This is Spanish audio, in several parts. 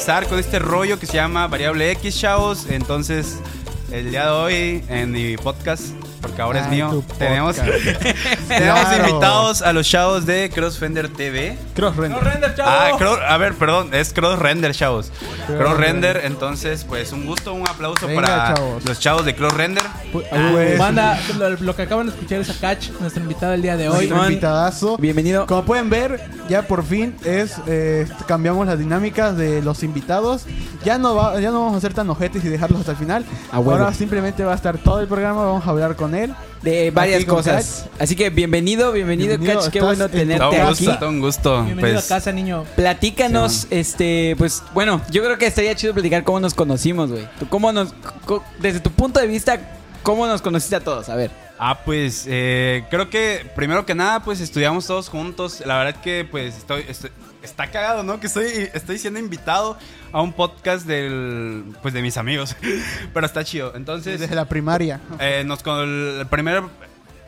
empezar con este rollo que se llama Variable X, chavos. Entonces, el día de hoy en mi podcast, porque ahora es mío, tenemos. tenemos Claro. invitados a los chavos de Crossfender TV. Cross Render. render, chavo. Ah, Cross- a ver, perdón, es Cross Render, chavos. Cross Cross Render. Render, entonces, pues un gusto, un aplauso Venga, para chavos. los chavos de Cross Render. Pues, Banda, lo, lo que acaban de escuchar es a Catch, nuestro invitado del día de hoy. nuestro invitadazo. Bienvenido. Como pueden ver, ya por fin es eh, cambiamos las dinámicas de los invitados. Ya no va, ya no vamos a ser tan ojetes y dejarlos hasta el final. A huevo. Ahora simplemente va a estar todo el programa, vamos a hablar con él. De varias cosas. Así que bienvenido, bienvenido, Bienvenido, Catch. Qué bueno tenerte Todo un aquí. gusto, todo un gusto. Bienvenido Pues, a casa, niño. Platícanos, este, pues, bueno, yo creo que estaría chido platicar cómo nos conocimos, güey. Tú, ¿Cómo nos, desde tu punto de vista, cómo nos conociste a todos? A ver. Ah, pues eh, creo que primero que nada, pues estudiamos todos juntos. La verdad que pues estoy, estoy- está cagado, ¿no? Que estoy, estoy siendo invitado a un podcast del, pues de mis amigos. Pero está chido. Entonces, Desde la primaria. eh, nos con el, el primer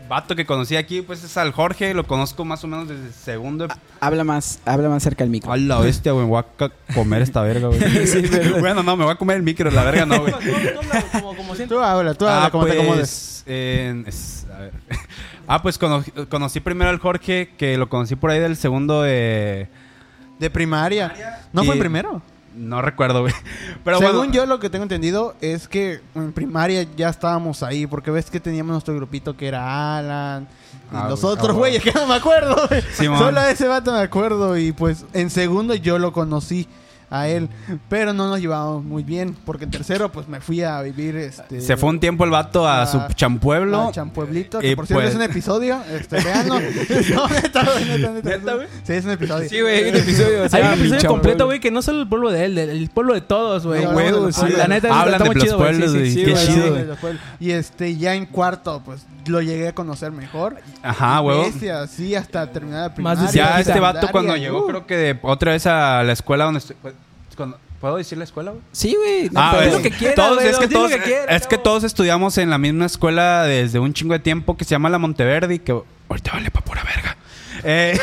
vato que conocí aquí, pues es al Jorge. Lo conozco más o menos desde el segundo. Habla más, habla más cerca del micro. A la bestia, güey. Me voy a comer esta verga, güey. Sí, bueno, no, me voy a comer el micro, la verga no, güey. Como, como siento. Tú habla, tú habla, Ah, como te acomodes. pues, en- es- a ver. Ah, pues cono- conocí primero al Jorge, que lo conocí por ahí del segundo de... De primaria. ¿No fue en primero? No recuerdo, güey. Pero Según bueno, yo lo que tengo entendido es que en primaria ya estábamos ahí, porque ves que teníamos nuestro grupito que era Alan y Ah, los otros ah, güeyes que no me acuerdo. Solo a ese vato me acuerdo y pues en segundo yo lo conocí a él, pero no nos llevábamos muy bien, porque en tercero pues me fui a vivir este se fue un tiempo el vato a, a- su champueblo. a Champueblito, que por cierto pues- es un episodio, este veanlo. no, neta, güey, neta, neta. ¿Neta, güey? Sí, es un episodio. Sí, güey, hay un episodio. se Hay un episodio completo, güey, que no solo el pueblo de él, el pueblo de todos, güey. No, no, sí, la neta, Hablan de los chido, pueblos, sí, güey. sí, Qué chido. Y este, ya en cuarto, pues lo llegué a conocer mejor. Ajá, huevo. Bestia, sí, hasta terminar la Más primaria. Ya este vato cuando uh. llegó, creo que de- otra vez a la escuela donde estoy... pues, cuando- ¿Puedo decir la escuela, güey? Sí, güey. no, Ah, es- lo que quieras, todos, güey, es que todos, que quieras, es que chavo. todos estudiamos en la misma escuela desde un chingo de tiempo que se llama la Monteverde y que ahorita vale pa' pura verga. Eh,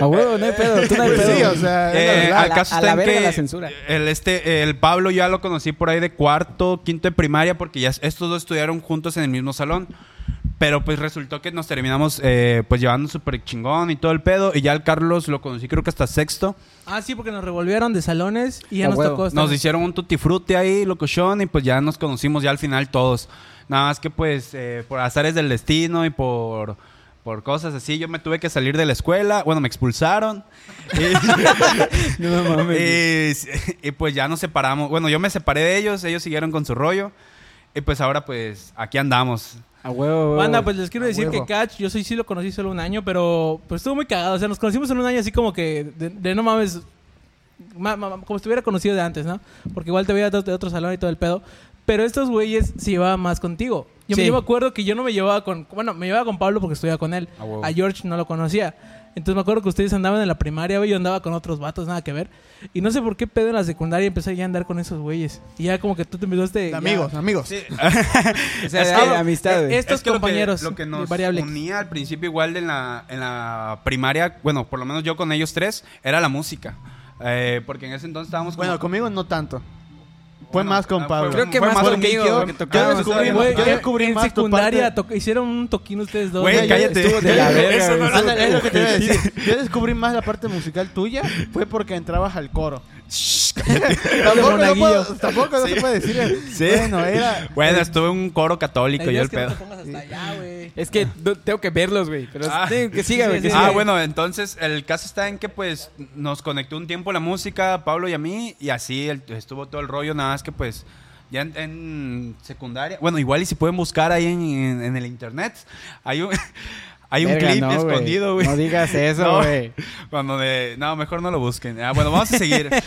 A huevo, no hay pedo, tú no hay Pues pedo. sí, o sea, eh, caso a está la verga que la censura. El, este, el Pablo ya lo conocí por ahí de cuarto, quinto de primaria, porque ya estos dos estudiaron juntos en el mismo salón. Pero pues resultó que nos terminamos eh, pues llevando súper chingón y todo el pedo. Y ya el Carlos lo conocí creo que hasta sexto. Ah, sí, porque nos revolvieron de salones y ya nos huevo. tocó. estar- Nos hicieron un tutti frutti ahí, locochón, y pues ya nos conocimos ya al final todos. Nada más que pues eh, por azares del destino y por, por cosas así, yo me tuve que salir de la escuela. Bueno, me expulsaron. y, No mames. y- y, pues ya nos separamos. Bueno, yo me separé de ellos, ellos siguieron con su rollo. Y pues ahora pues aquí andamos. A huevo. Banda, pues les quiero A decir huevo. que Catch, yo soy, sí lo conocí solo un año, pero pues estuvo muy cagado. O sea, nos conocimos en un año así como que de, de no mames, ma- ma- como si estuviera conocido de antes, ¿no? Porque igual te veía de, otro salón y todo el pedo. Pero estos güeyes se llevaban más contigo. Yo, me- Sí. me acuerdo que yo no me llevaba con. Bueno, me llevaba con Pablo porque estudiaba con él. A. A George no lo conocía. Entonces me acuerdo que ustedes andaban en la primaria, güey. Yo andaba con otros vatos, nada que ver. Y no sé por qué pedo en la secundaria empecé ya a andar con esos güeyes. Y ya como que tú te empezaste. De ya- amigos, amigos. O sea, Es de que- amistad, güey. es- Estos Es que lo que- compañeros Lo que, nos Variable X. unía al principio igual en la, en la primaria, bueno, por lo menos yo con ellos tres, era la música. Eh, porque en ese entonces estábamos como- Bueno, conmigo no tanto. Fue Bueno, más con ah, Pablo. Creo que fue más conmigo, yo- porque yo tocábamos descubrí-. Güey, yo en- descubrí en más tu secundaria parte- to- hicieron un toquín ustedes dos. Güey, cállate. De la verga, no- es lo que te iba a decir. Yo descubrí más la parte musical tuya fue porque entrabas al coro. Tampoco no, monaguillo. puedo- tampoco no Sí. se puede decir. Sí. Bueno, era. Bueno, estuve en un coro católico La y idea el es que no pedo. te pongas hasta allá, güey. Es que tengo que verlos, güey. Pero Ah. que siga, güey. sí. Ah, bueno, entonces el caso está en que pues nos conectó un tiempo la música, Pablo y a mí, y así el- estuvo todo el rollo, nada más que pues ya en, en secundaria, bueno, igual y si pueden buscar ahí en, en- en el internet, hay un, hay un Verga, clip no, escondido, güey. No digas eso, No. güey. Cuando de, no, mejor no lo busquen. Ah, bueno, vamos a seguir.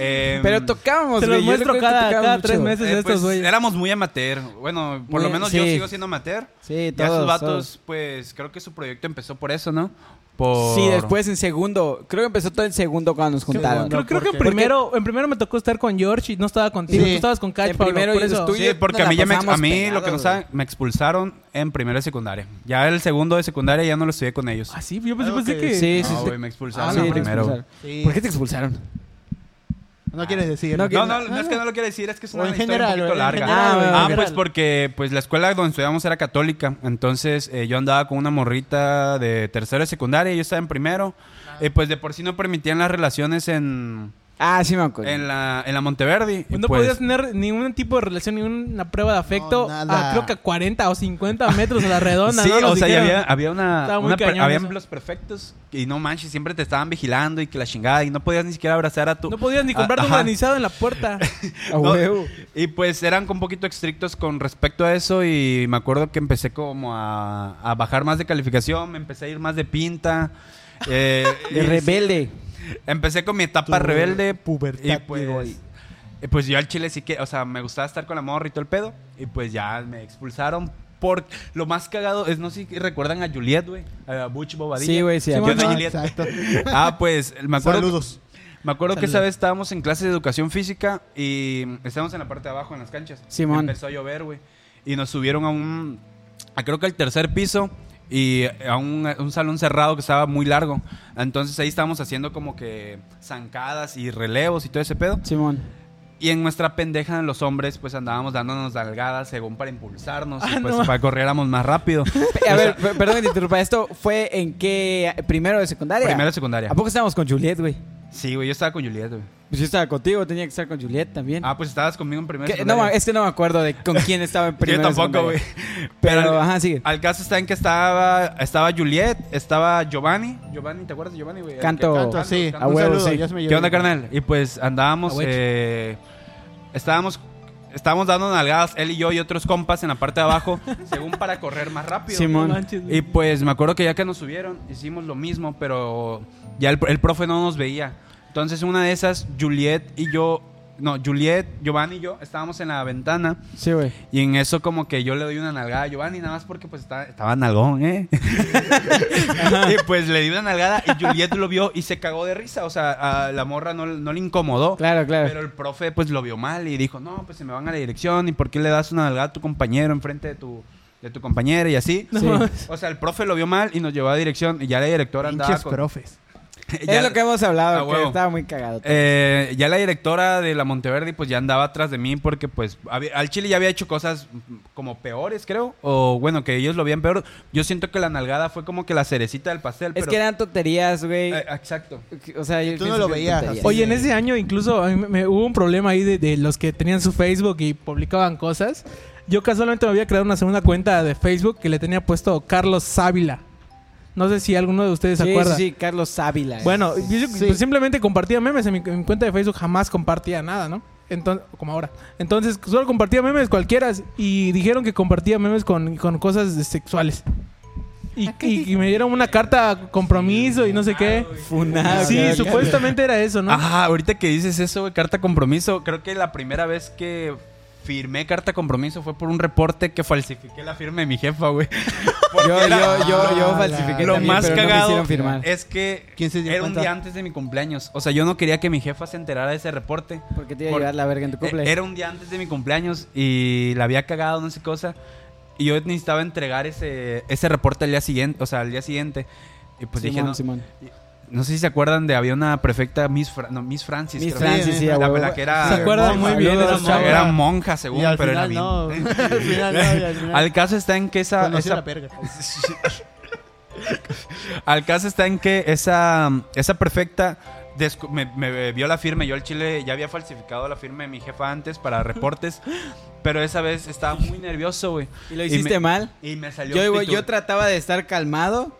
Em, Pero tocábamos, Te güey. los muestro cada, tres meses eh, estos pues, güeyes. éramos muy amateur. Bueno, por lo menos yo sigo siendo amateur. Sí, Ya todos. sus vatos, todos. pues creo que su proyecto empezó por eso, ¿no? Por... Sí, después en segundo. Creo que empezó todo en segundo cuando nos juntaron. Creo, creo que en primero, en primero me tocó estar con George y no estaba contigo. Sí. Tú estabas con En Pablo, primero por yo eso. Sí, porque a mí, ya me, a mí lo que no saben, me expulsaron en primero de secundaria. Ya el segundo de secundaria ya no lo estudié con ellos. Ah, sí, yo pensé, Algo pensé que- que... Sí, sí, no, sí. güey, me expulsaron Ah, en sí, te primero. expulsaron. Sí. ¿Por qué te expulsaron? No quieres decir. No, No, no, no es que no lo quiero decir, es que es una en historia general, un poquito en larga. general, Ah, Ah, pues porque pues la escuela donde estudiamos era católica, entonces eh, yo andaba con una morrita de tercero de secundaria, yo estaba en primero, y pues de por sí no permitían las relaciones en, Ah, sí me acuerdo. en la en la Monteverdi. y no pues, podías tener ningún tipo de relación, ninguna prueba de afecto. No, nada. a, creo que a 40 o 50 metros a la redonda. Sí, ¿no? Nos o sea, y dijeron. había, había una, Estaba muy una per- cañón habían eso. los perfectos y no manches, siempre te estaban vigilando y que la chingada y no podías ni siquiera abrazar a tu No podías ni Ah, comprarte un ajá. granizado en la puerta. A No, huevo. Y pues eran un poquito estrictos con respecto a eso y me acuerdo que empecé como a, a bajar más de calificación, me empecé a ir más de pinta. eh, De y- rebelde. Empecé con mi etapa Tu rebelde. pubertad, Y pues, y- pues yo al chile sí que, o sea, me gustaba estar con la morra y todo el pedo. Y pues ya me expulsaron por... Lo más cagado es, no sé si recuerdan a Juliet, güey. A Butch Bobadilla. Sí, güey, sí. Sí, a ¿Qué bueno, Ah, Juliet? Exacto. Ah, pues me acuerdo... Saludos. Me acuerdo que esa vez estábamos en clase de educación física y estábamos en la parte de abajo en las canchas. Simón. Empezó a llover, güey. Y nos subieron a un, a creo que al tercer piso y a un, un salón cerrado que estaba muy largo. Entonces ahí estábamos haciendo como que zancadas y relevos y todo ese pedo. Simón. Y en nuestra pendeja, los hombres, pues andábamos dándonos dalgadas según para impulsarnos y Ah, pues no. para corriéramos más rápido. A ver, per- perdón que te interrumpa. ¿Esto fue en qué? ¿Primero de secundaria? Primero de secundaria. ¿A poco estábamos con Juliet, güey? Sí, güey, yo estaba con Juliet, güey. Pues yo estaba contigo, tenía que estar con Juliet también. Ah, pues estabas conmigo en Que- no, es que no me acuerdo de con quién estaba en Yo primero. de tampoco, güey. Pero, al- ajá, sigue. Al caso está en que estaba, estaba Juliet, estaba Giovanni. Giovanni, ¿te acuerdas de Giovanni, güey? Canto. Canto, sí. canto. A Un huevo, saludo, sí. ya se me ¿Qué onda, carnal? Y pues andábamos, eh, estábamos, estábamos dando nalgadas, él y yo y otros compas en la parte de abajo, según para correr más rápido. Simón. Manches. Y pues me acuerdo que ya que nos subieron, hicimos lo mismo, pero ya el, el profe no nos veía. Entonces una de esas, Juliet y yo, no, Juliet, Giovanni y yo estábamos en la ventana Sí, güey. y en eso como que yo le doy una nalgada a Giovanni, nada más porque pues estaba, estaba nalgón, ¿eh? y pues le di una nalgada y Juliet lo vio y se cagó de risa. O sea, a la morra no, no le incomodó. Claro, claro. Pero el profe pues lo vio mal y dijo, no, pues se me van a la dirección y ¿por qué le das una nalgada a tu compañero enfrente de tu, de tu compañera y así? Sí. O sea, el profe lo vio mal y nos llevó a dirección y ya la directora andaba con... profes. ya- es lo que hemos hablado, que huevo. estaba muy cagado. eh, ya la directora de la Monteverdi pues ya andaba atrás de mí porque pues había- al Chile ya había hecho cosas como peores creo o bueno que ellos lo veían peor yo siento que la nalgada fue como que la cerecita del pastel es pero- que eran tonterías, güey. Eh, exacto o sea, yo tú no lo veías. Oye, en ese año incluso a mí me, me- hubo un problema ahí de, de los que tenían su Facebook y publicaban cosas. Yo casualmente me había creado una segunda cuenta de Facebook que le tenía puesto Carlos Sávila. No sé si alguno de ustedes se Sí, acuerda. sí, sí, Carlos Ávila. Bueno, yo- yo- Sí. pues simplemente compartía memes en mi, en mi cuenta de Facebook, jamás compartía nada, ¿no? Entonces, como ahora. Entonces, solo compartía memes cualquiera y dijeron que compartía memes con, con cosas sexuales. Y, y- y me dieron una carta compromiso y no sé qué. Funado. Sí, claro, supuestamente era eso, ¿no? Ajá, ahorita que dices eso, güey, carta compromiso, creo que la primera vez que firmé carta compromiso fue por un reporte que falsifiqué la firma de mi jefa, güey. Yo, era- yo, yo, yo Ah, falsifiqué lo también, más pero no me cagado firmar. es que ¿Quién se dio era un día antes de mi cumpleaños. O sea, yo no quería que mi jefa se enterara de ese reporte. Porque te iba a Por- llevar la verga en tu cumple. Eh, Era un día antes de mi cumpleaños y la había cagado, no sé cosa. Y yo necesitaba entregar ese, ese reporte al día siguiente, o sea, al día siguiente. Y pues dije, Simón, no, Simón. No sé si se acuerdan de, había una prefecta, Miss, Fra- no, Miss Francis. Miss creo. Francis, Sí, La, que era... Se acuerdan muy bien. Era monja, según, Y al pero final era no. al final no, al final. Al caso está en que esa... Esa- la perga. Al caso está en que esa, esa perfecta descu- me, me vio la firma. Yo al chile ya había falsificado la firma de mi jefa antes para reportes. pero esa vez estaba muy nervioso, güey. ¿Y lo hiciste me- mal? Y me salió. Yo, yo trataba de estar calmado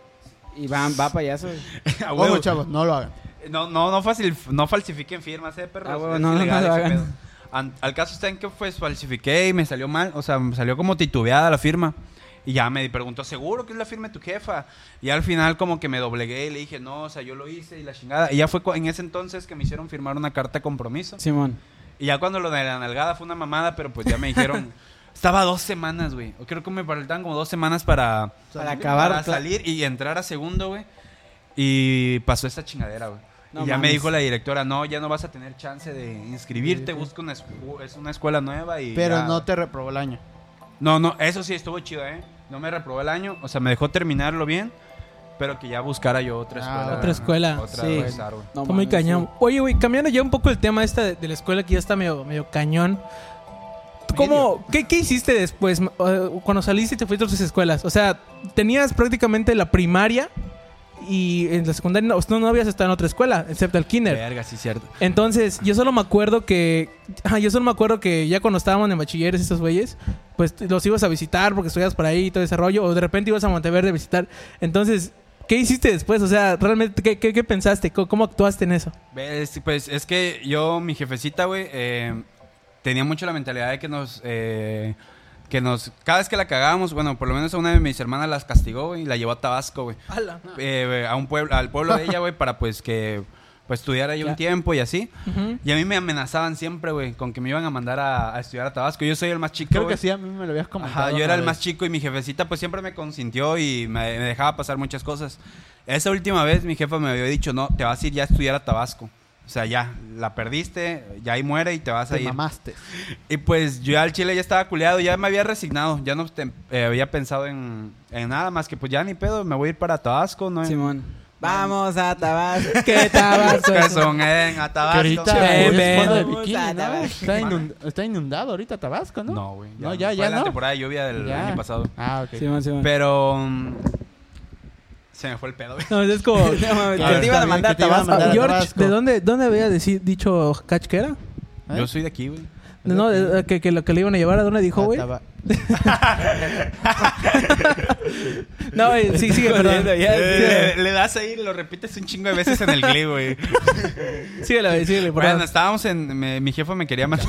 y va, va payaso. huevo. Ojo, chavos, no lo hagan. No, no, no, facil, no falsifiquen firmas, eh, perros. Ah, huevo, no, no, no lo ese hagan. pedo. An- al caso está en que pues falsifiqué y me salió mal, o sea, me salió como titubeada la firma. Y ya me preguntó, ¿seguro que es la firma de tu jefa? Y al final como que me doblegué y le dije, no, o sea, yo lo hice y la chingada. Y ya fue en ese entonces que me hicieron firmar una carta de compromiso. Simón. Y ya cuando lo de la nalgada fue una mamada, pero pues ya me dijeron... Estaba dos semanas, güey. O Creo que me faltaban como dos semanas para... Para acabar. Para salir y entrar a segundo, güey. Y pasó esta chingadera, güey. No y ya me mames. dijo la directora, no, ya no vas a tener chance de inscribirte, busca una, es una escuela nueva y Pero ya". no te reprobó el año. No, no, eso sí estuvo chido, ¿eh? No me reprobó el año, o sea, me dejó terminarlo bien pero que ya buscara yo otra Ah, escuela. Otra escuela. Otra Sí. güey. No Está muy mames, cañón. sí. Oye, güey, cambiando ya un poco el tema esta de, de la escuela que ya está medio, medio cañón. ¿Tú ¿Cómo, qué, qué hiciste después cuando saliste y te fuiste a otras escuelas? O sea, tenías prácticamente la primaria y en la secundaria no, no, habías estado en otra escuela, excepto el kinder. Verga, sí, cierto. Entonces, yo solo me acuerdo que. yo solo me acuerdo que ya cuando estábamos en bachilleres, estos güeyes, pues los ibas a visitar porque estudias por ahí y todo ese rollo, o de repente ibas a Monteverde a visitar. Entonces, ¿qué hiciste después? O sea, realmente, ¿qué, qué, qué pensaste? ¿Cómo, cómo actuaste en eso? Pues es que yo, mi jefecita, güey, eh, tenía mucho la mentalidad de que nos... eh, que nos... Cada vez que la cagábamos, bueno, por lo menos a una de mis hermanas las castigó, y la llevó a Tabasco, güey. Eh, a un pueblo, al pueblo de ella, güey, para pues que... Pues estudiara ahí un tiempo y así. Ujú. Y a mí me amenazaban siempre, güey, con que me iban a mandar a, a estudiar a Tabasco. Yo soy el más chico, Creo que sí, a mí me lo habías comentado. Ajá, yo era el más chico y mi jefecita pues siempre me consintió y me, me dejaba pasar muchas cosas. Esa última vez mi jefa me había dicho, no, te vas a ir ya a estudiar a Tabasco. O sea, ya, la perdiste, ya ahí muere y te vas a ir. mamaste. Y pues yo ya al Chile ya estaba culeado, ya me había resignado, ya no te- eh, había pensado en, en nada más que pues ya ni pedo, me voy a ir para Tabasco, ¿no? Simón. Vamos a Tabasco. ¿Qué Tabasco? Que son en a Que Tabasco. ahorita ven. de. Está, inund- está inundado ahorita Tabasco, ¿no? No, güey. No, ya, Fue ya la no. temporada de lluvia del Ya. año pasado. Ah, ok. Simón, Simón. Pero mm, se me fue el pedo, güey. No, es como... Ah, te iban a mandar Tabasco. George. ¿de dónde, dónde había deci- dicho Catch que era? ¿Eh? Yo soy de aquí, güey. No, de- que, que lo que le iban a llevar, ¿a dónde dijo, Ah, güey? Taba- No, güey, sí, sigue, perdón. Ya, Eh, le, le das ahí, lo repites un chingo de veces en el Glee, güey. Síguele, güey, síguele, Bueno, perdón. estábamos en. me- mi jefa me quería mandar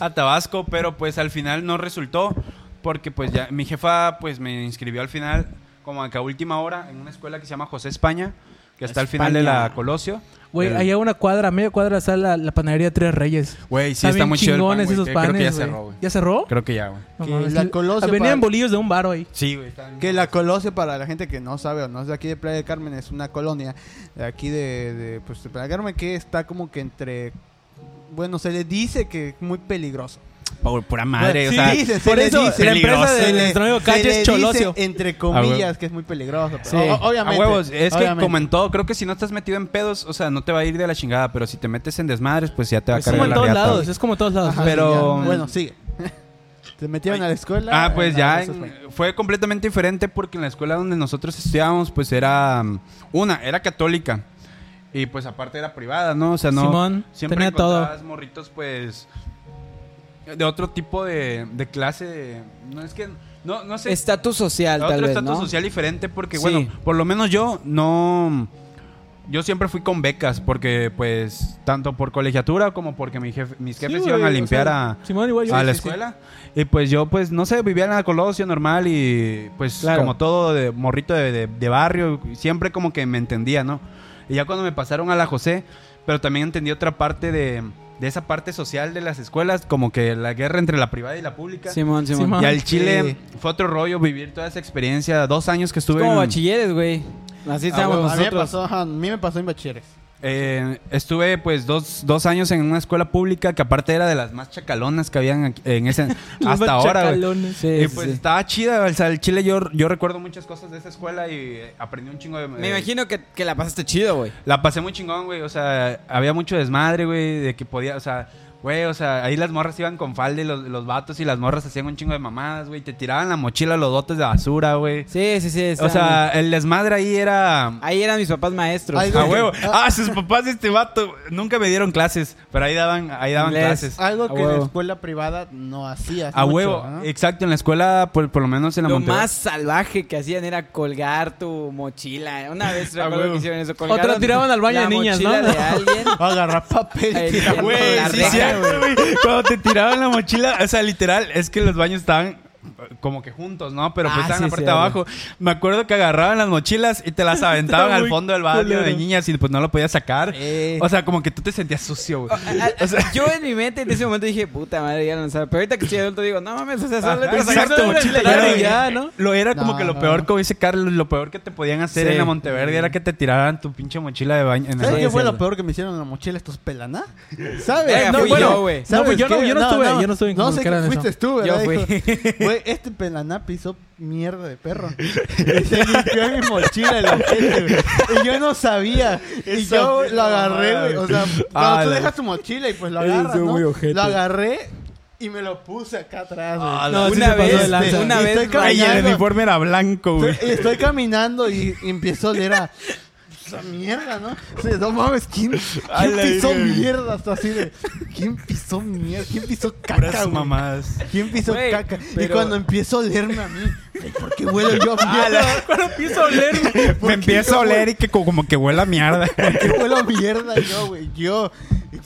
a Tabasco, pero pues al final no resultó. Porque pues ya. Mi jefa pues me inscribió al final, como acá a última hora, en una escuela que se llama José España, que está al final de España. la Colosio. Güey, El- allá a una cuadra, a media cuadra está la, la panadería Tres Reyes. Güey, sí, está, muy chido. el pan, chingones güey, esos panes, Creo que ya cerró, güey. ¿Ya cerró? Creo que ya, güey. La. Colosio Venían para- bolillos de un baro ahí. Sí, güey. Que la Colosio, para la gente que no sabe o no es de aquí de Playa del Carmen, es una colonia de aquí de, de, pues, de Playa del Carmen que está como que entre... Bueno, se le dice que es muy peligroso. Por pura madre, o sea. dice, se por le eso dice. la empresa peligroso. de Se le- nuestro amigo se Calle le es Cholosio. entre Ah, comillas, que es muy peligroso. pero Sí. o- obviamente. A huevos, es que como en todo, creo que si no estás metido en pedos, o sea, no te va a ir de la chingada, pero si te metes en desmadres, pues ya te va a Es como cargar en la todos riata, lados, es como en todos lados. Ajá, pero- ya. Bueno, sigue. Se metieron a la escuela. Ah, pues en ya la- en- fue completamente diferente porque en la escuela donde nosotros estudiábamos, pues era mm, una, era católica y pues aparte era privada, ¿no? O sea, no Simón, siempre tenía todo. morritos pues de otro tipo de, de clase, de- no es que no no sé, Estatus social, otro tal vez, estatus ¿no? social diferente porque Sí. bueno, por lo menos yo no yo siempre fui con becas porque pues tanto por colegiatura como porque mi jefe- mis jefes Sí, iban güey, a o limpiar sea, a Simón, igual yo. a la Sí, sí, sí. escuela. Y pues yo, pues, no sé, vivía en la Colosio normal y pues Claro. como todo de morrito de, de- de barrio, siempre como que me entendía, ¿no? Y ya cuando me pasaron a la José, pero también entendí otra parte de, de esa parte social de las escuelas, como que la guerra entre la privada y la pública. Simón, Simón. Simón. Y al Sí. Chile fue otro rollo vivir toda esa experiencia, dos años que Es estuve como en- bachilleres, güey. Así Ah, estábamos a, mí me nosotros. pasó, ajá, a mí me pasó en bachilleres. Eh, estuve pues dos, dos años en una escuela pública que aparte era de las más chacalonas que habían aquí- en ese hasta ahora. Sí, Y pues sí. estaba chida, o sea, el Chile yo, yo recuerdo muchas cosas de esa escuela y aprendí un chingo de... Me eh, imagino que, que la pasaste chido, güey. La pasé muy chingón, güey, o sea, había mucho desmadre, güey, de que podía, o sea, güey, o sea, ahí las morras iban con falda y los, los vatos y las morras hacían un chingo de mamadas, güey, te tiraban la mochila los botes de basura, güey. Sí, sí, sí. O sea, el desmadre ahí era... ahí eran mis papás maestros. Ay, A huevo. Ah, sus papás de este vato nunca me dieron clases, pero ahí daban, ahí daban Inglés. clases. Algo que en la escuela privada no hacías. A mucho, huevo, ¿no? exacto, en la escuela, por, por lo menos en la Lo Monterrey. más salvaje que hacían era colgar tu mochila. Una vez recuerdo que hicieron eso. Otra Colgaron tiraban al baño la de niñas, mochila ¿no? de alguien. Agarrar papel. Güey, la sí, cierto, Cuando te tiraban la mochila, o sea, literal, es que los baños estaban como que juntos, ¿no? Pero pues Ah, estaban sí, en la parte sí, de abajo. Me acuerdo que agarraban las mochilas y te las aventaban al fondo del baño de niñas y pues no lo podías sacar. Eh. O sea, como que tú te sentías sucio, güey. Yo en mi mente en ese momento dije, puta madre, ya sabía. Pero ahorita que estoy adulto digo, no mames, o sea, solo Ajá, exacto, tu mochila ya, ya, ¿no? Lo era como No, que lo no. peor, como dice Carlos, lo peor que te podían hacer Sí. en la Monteverde era que te tiraran tu pinche mochila de baño. En el ¿Sabes baño. qué fue lo peor que me hicieron en la mochila estos pelaná? ¿Sabes? No, pues yo no- yo no estuve, yo no estuve en No sé que fuiste tú. Yo fui. Este pelaná pisó mierda de perro. Y se limpió en mi mochila el ojete, güey. Y yo no sabía. Y yo lo agarré, güey. O sea, cuando Ah, tú la- dejas tu mochila y pues lo agarras, ¿no? Lo agarré y me lo puse acá atrás, güey. Ah, No, una vez, una Y vez, estoy Ay, el uniforme era blanco, güey. Estoy, estoy caminando y, y empiezo a oler a esa mierda, ¿no? O sea, no mames, ¿quién, quién pisó mierda? Hasta así de, ¿quién pisó mierda? ¿Quién pisó caca, mamás. ¿Quién pisó Güey, caca? Y pero- cuando empiezo a olerme a mí, ¿por qué huelo yo a mierda? Cuando empiezo a oler. ¿Por Me empiezo a oler y que co- como que huele a mierda. ¿Por qué huelo a mierda yo, güey? Yo.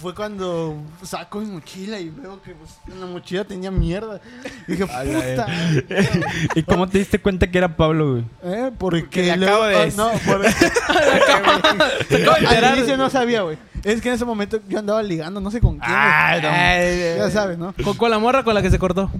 Fue cuando saco mi mochila y veo que pues, en la mochila tenía mierda. Y dije, puta. ¿Y cómo te diste cuenta que era Pablo, güey? ¿Eh? Porque le acabo de ah. No, por... Al inicio no sabía, güey. Es que en ese momento yo andaba ligando, no sé con quién. Ay, no. Ya sabes, ¿no? Con, con la morra con la que se cortó.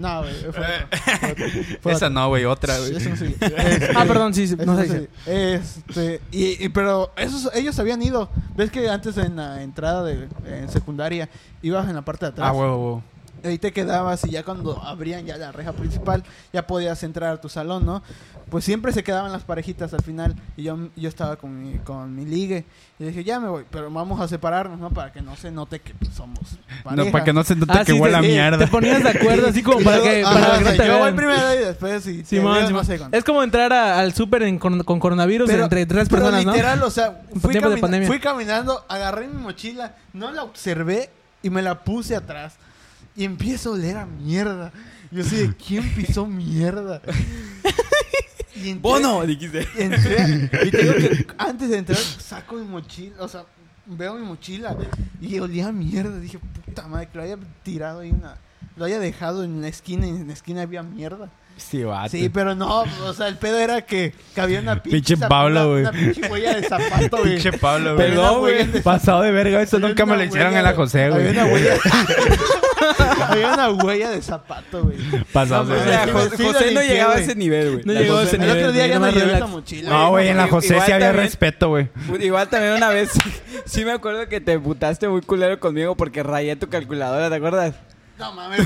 No, güey. Fue fue fue Esa no, güey, otra, güey. Eso Este, Ah, perdón, sí, no sé. Este, y, y- pero esos, ellos habían ido. ¿Ves que antes en la entrada de en secundaria ibas en la parte de atrás? Ah, huevo, huevo. Ahí te quedabas y ya cuando abrían ya la reja principal, ya podías entrar a tu salón, ¿no? Pues siempre se quedaban las parejitas al final y yo, yo estaba con mi, con mi ligue y dije, ya me voy, pero vamos a separarnos, ¿no? Para que no se note que pues, somos pareja. No, para que no se note Ah, que sí, huele a te- mierda. Te ponías de acuerdo así como Y para yo- que, ajá, para o que no sea, te yo voy primero y después si te Simón, veo, Simón. no sé. Es como entrar a- al súper en- con, con coronavirus Pero- entre tres pero personas, ¿no? literal, o sea, fui, camina- pandemia. fui caminando, agarré mi mochila, no la observé y me la puse atrás. Y empiezo a oler a mierda. Yo así de, ¿quién pisó mierda? Y entré- Bono, dijiste. Y entré, y te digo que antes de entrar saco mi mochila, o sea, veo mi mochila y olía a mierda. Dije, puta madre, que lo haya tirado ahí una... Lo haya dejado en la esquina y en la esquina había mierda. Sí, vato. Sí, pero no, o sea, el pedo era que, había una Pinche zap- Pablo, una- güey. Una pinche huella de zapato, güey. Pinche Pablo, güey. Una huella de- Pasado de verga, eso había nunca me una lo hicieron en la José, güey. Había una huella... había una huella de zapato, güey. Pasado de O sea, verga. José no llegaba a güey. ese nivel, güey. No La llegó a José- ese El nivel. otro día güey, ya no nomás llevé relax. la mochila. No, güey, en la José Igual sí había también- respeto, güey. Igual también una vez, sí me acuerdo que te putaste muy culero conmigo porque rayé tu calculadora, ¿te acuerdas? No mames.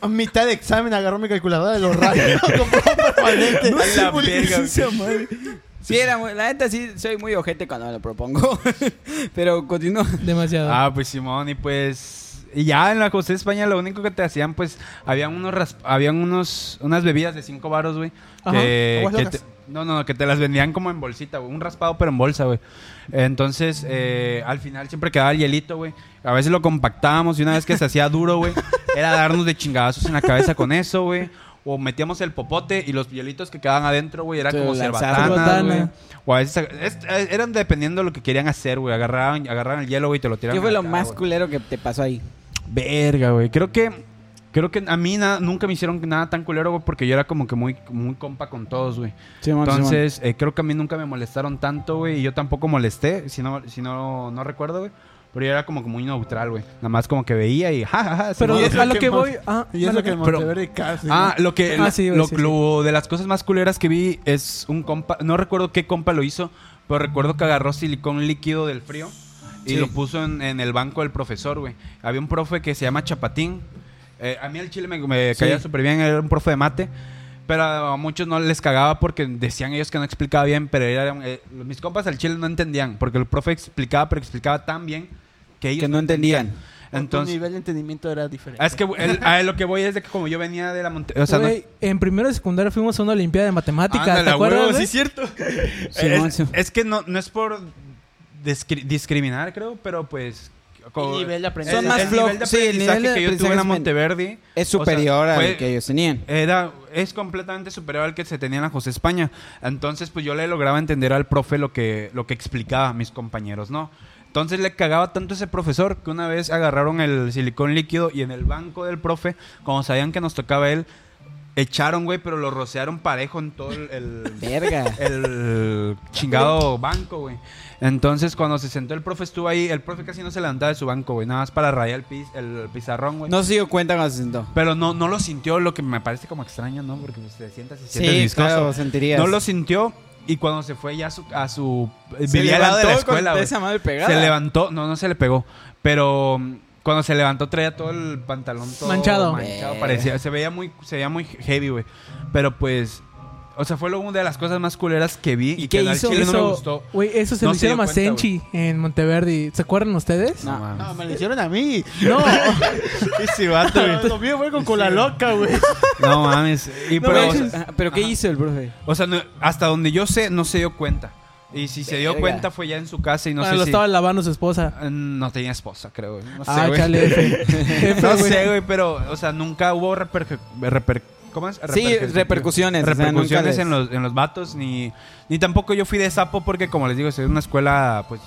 A mitad de examen agarró mi calculadora de los rayos. Permanente. No sé la verga. Sí, era muy, la neta sí soy muy ojete cuando me lo propongo. Pero continúa. Demasiado. Ah, pues Simón, y pues. Y ya en la José España lo único que te hacían, pues, habían unos ras- habían unos, unas bebidas de 5 baros, güey. Ajá, Que, aguas que locas. te- no, no, que te las vendían como en bolsita, güey. Un raspado, pero en bolsa, güey. Entonces, eh, al final siempre quedaba el hielito, güey. A veces lo compactábamos y una vez que se hacía duro, güey, era darnos de chingadazos en la cabeza con eso, güey. O metíamos el popote y los hielitos que quedaban adentro, güey, era como Cerbatana. güey. O a veces es- eh, eran dependiendo de lo que querían hacer, güey. Agarraban, agarraban el hielo, güey, y te lo tiraban. ¿Qué fue lo cara, más culero que te pasó ahí? Verga, güey. Creo que creo que a mí nada- nunca me hicieron nada tan culero, güey, porque yo era como que muy muy compa con todos, güey. Entonces, eh, creo que a mí nunca me molestaron tanto, güey, y yo tampoco molesté, si no si no no recuerdo, güey. Pero yo era como que muy neutral, güey. Nada más como que veía y ja, ja, ja. Pero Simón. eso a lo que que voy. Ah, Y a eso lo que en Monteverde casi. Ah, lo que Ah, sí, güey, lo, sí, sí. lo de las cosas más culeras que vi es un compa, no recuerdo qué compa lo hizo, pero recuerdo que agarró silicón líquido del frío y Sí. lo puso en, en el banco del profesor, güey. Había un profe que se llama Chapatín. Eh, a mí el chile me, me Sí. caía súper bien, era un profe de mate. Pero a muchos no les cagaba porque decían ellos que no explicaba bien, pero era, eh, mis compas al chile no entendían, porque el profe explicaba, pero explicaba tan bien que ellos Que no entendían. Tu Entonces, nivel de entendimiento era diferente. es que el- a lo que voy es de que como yo venía de la montaña, o sea, no- en primero de secundaria fuimos a una olimpiada de matemáticas, Ándale, ¿te acuerdas? sí, cierto. Simón, es, es que no, no es por discri- discriminar, creo, pero pues. Nivel de aprendizaje. Son más el nivel de flojos. Sí, el aprendizaje nivel de que yo tuve en la aprendizaje es o sea, superior al que ellos tenían. Era, es completamente superior al que se tenía en la José España. Entonces, pues yo le lograba entender al profe lo que, lo que explicaba a mis compañeros, ¿no? Entonces le cagaba tanto ese profesor que una vez agarraron el silicón líquido y en el banco del profe, como sabían que nos tocaba él, echaron, güey, pero lo rociaron parejo en todo el- el, Verga. el chingado banco, güey. Entonces, cuando se sentó el profe, estuvo ahí. El profe casi no se levantaba de su banco, güey. Nada más para rayar el, piz- el pizarrón, güey. No se dio cuenta cuando se sentó. Pero no, no lo sintió, lo que me parece como extraño, ¿no? Porque pues, te sientas y sientes Sí, viscoso. claro, sentirías. No lo sintió. Y cuando se fue ya a su... A su Se lado de la levantó escuela, con güey. esa madre pegada. Se levantó. No, no se le pegó. Pero... Cuando se levantó traía todo el pantalón todo Manchado. manchado, Eh. parecía, se veía muy, se veía muy heavy, güey. Pero pues, o sea, fue una de las cosas más culeras que vi y, ¿Y que qué al hizo? chile no me gustó. Güey, eso se No lo hicieron a Senchi en Monteverdi. ¿Se acuerdan ustedes? No. mames. No, me lo hicieron a mí. No. Ese vato, güey. Lo mío fue con cola loca, güey. No mames. Y No pero, o manches. sea, Ajá, ¿Pero qué hizo el profe? o sea, no- hasta donde yo sé, no se dio cuenta. Y si se dio Verga. cuenta fue ya en su casa y no Cuando sé lo si... estaba lavando su esposa. Eh, No tenía esposa, creo, güey. No sé, ah, güey. chale. F. F, No güey. sé, güey, pero, o sea, nunca hubo reper... reper- ¿Cómo es? Sí, Repercu- repercusiones, o sea, Repercusiones en, los, en los vatos, ni, ni tampoco yo fui de sapo porque, como les digo, es una escuela, pues,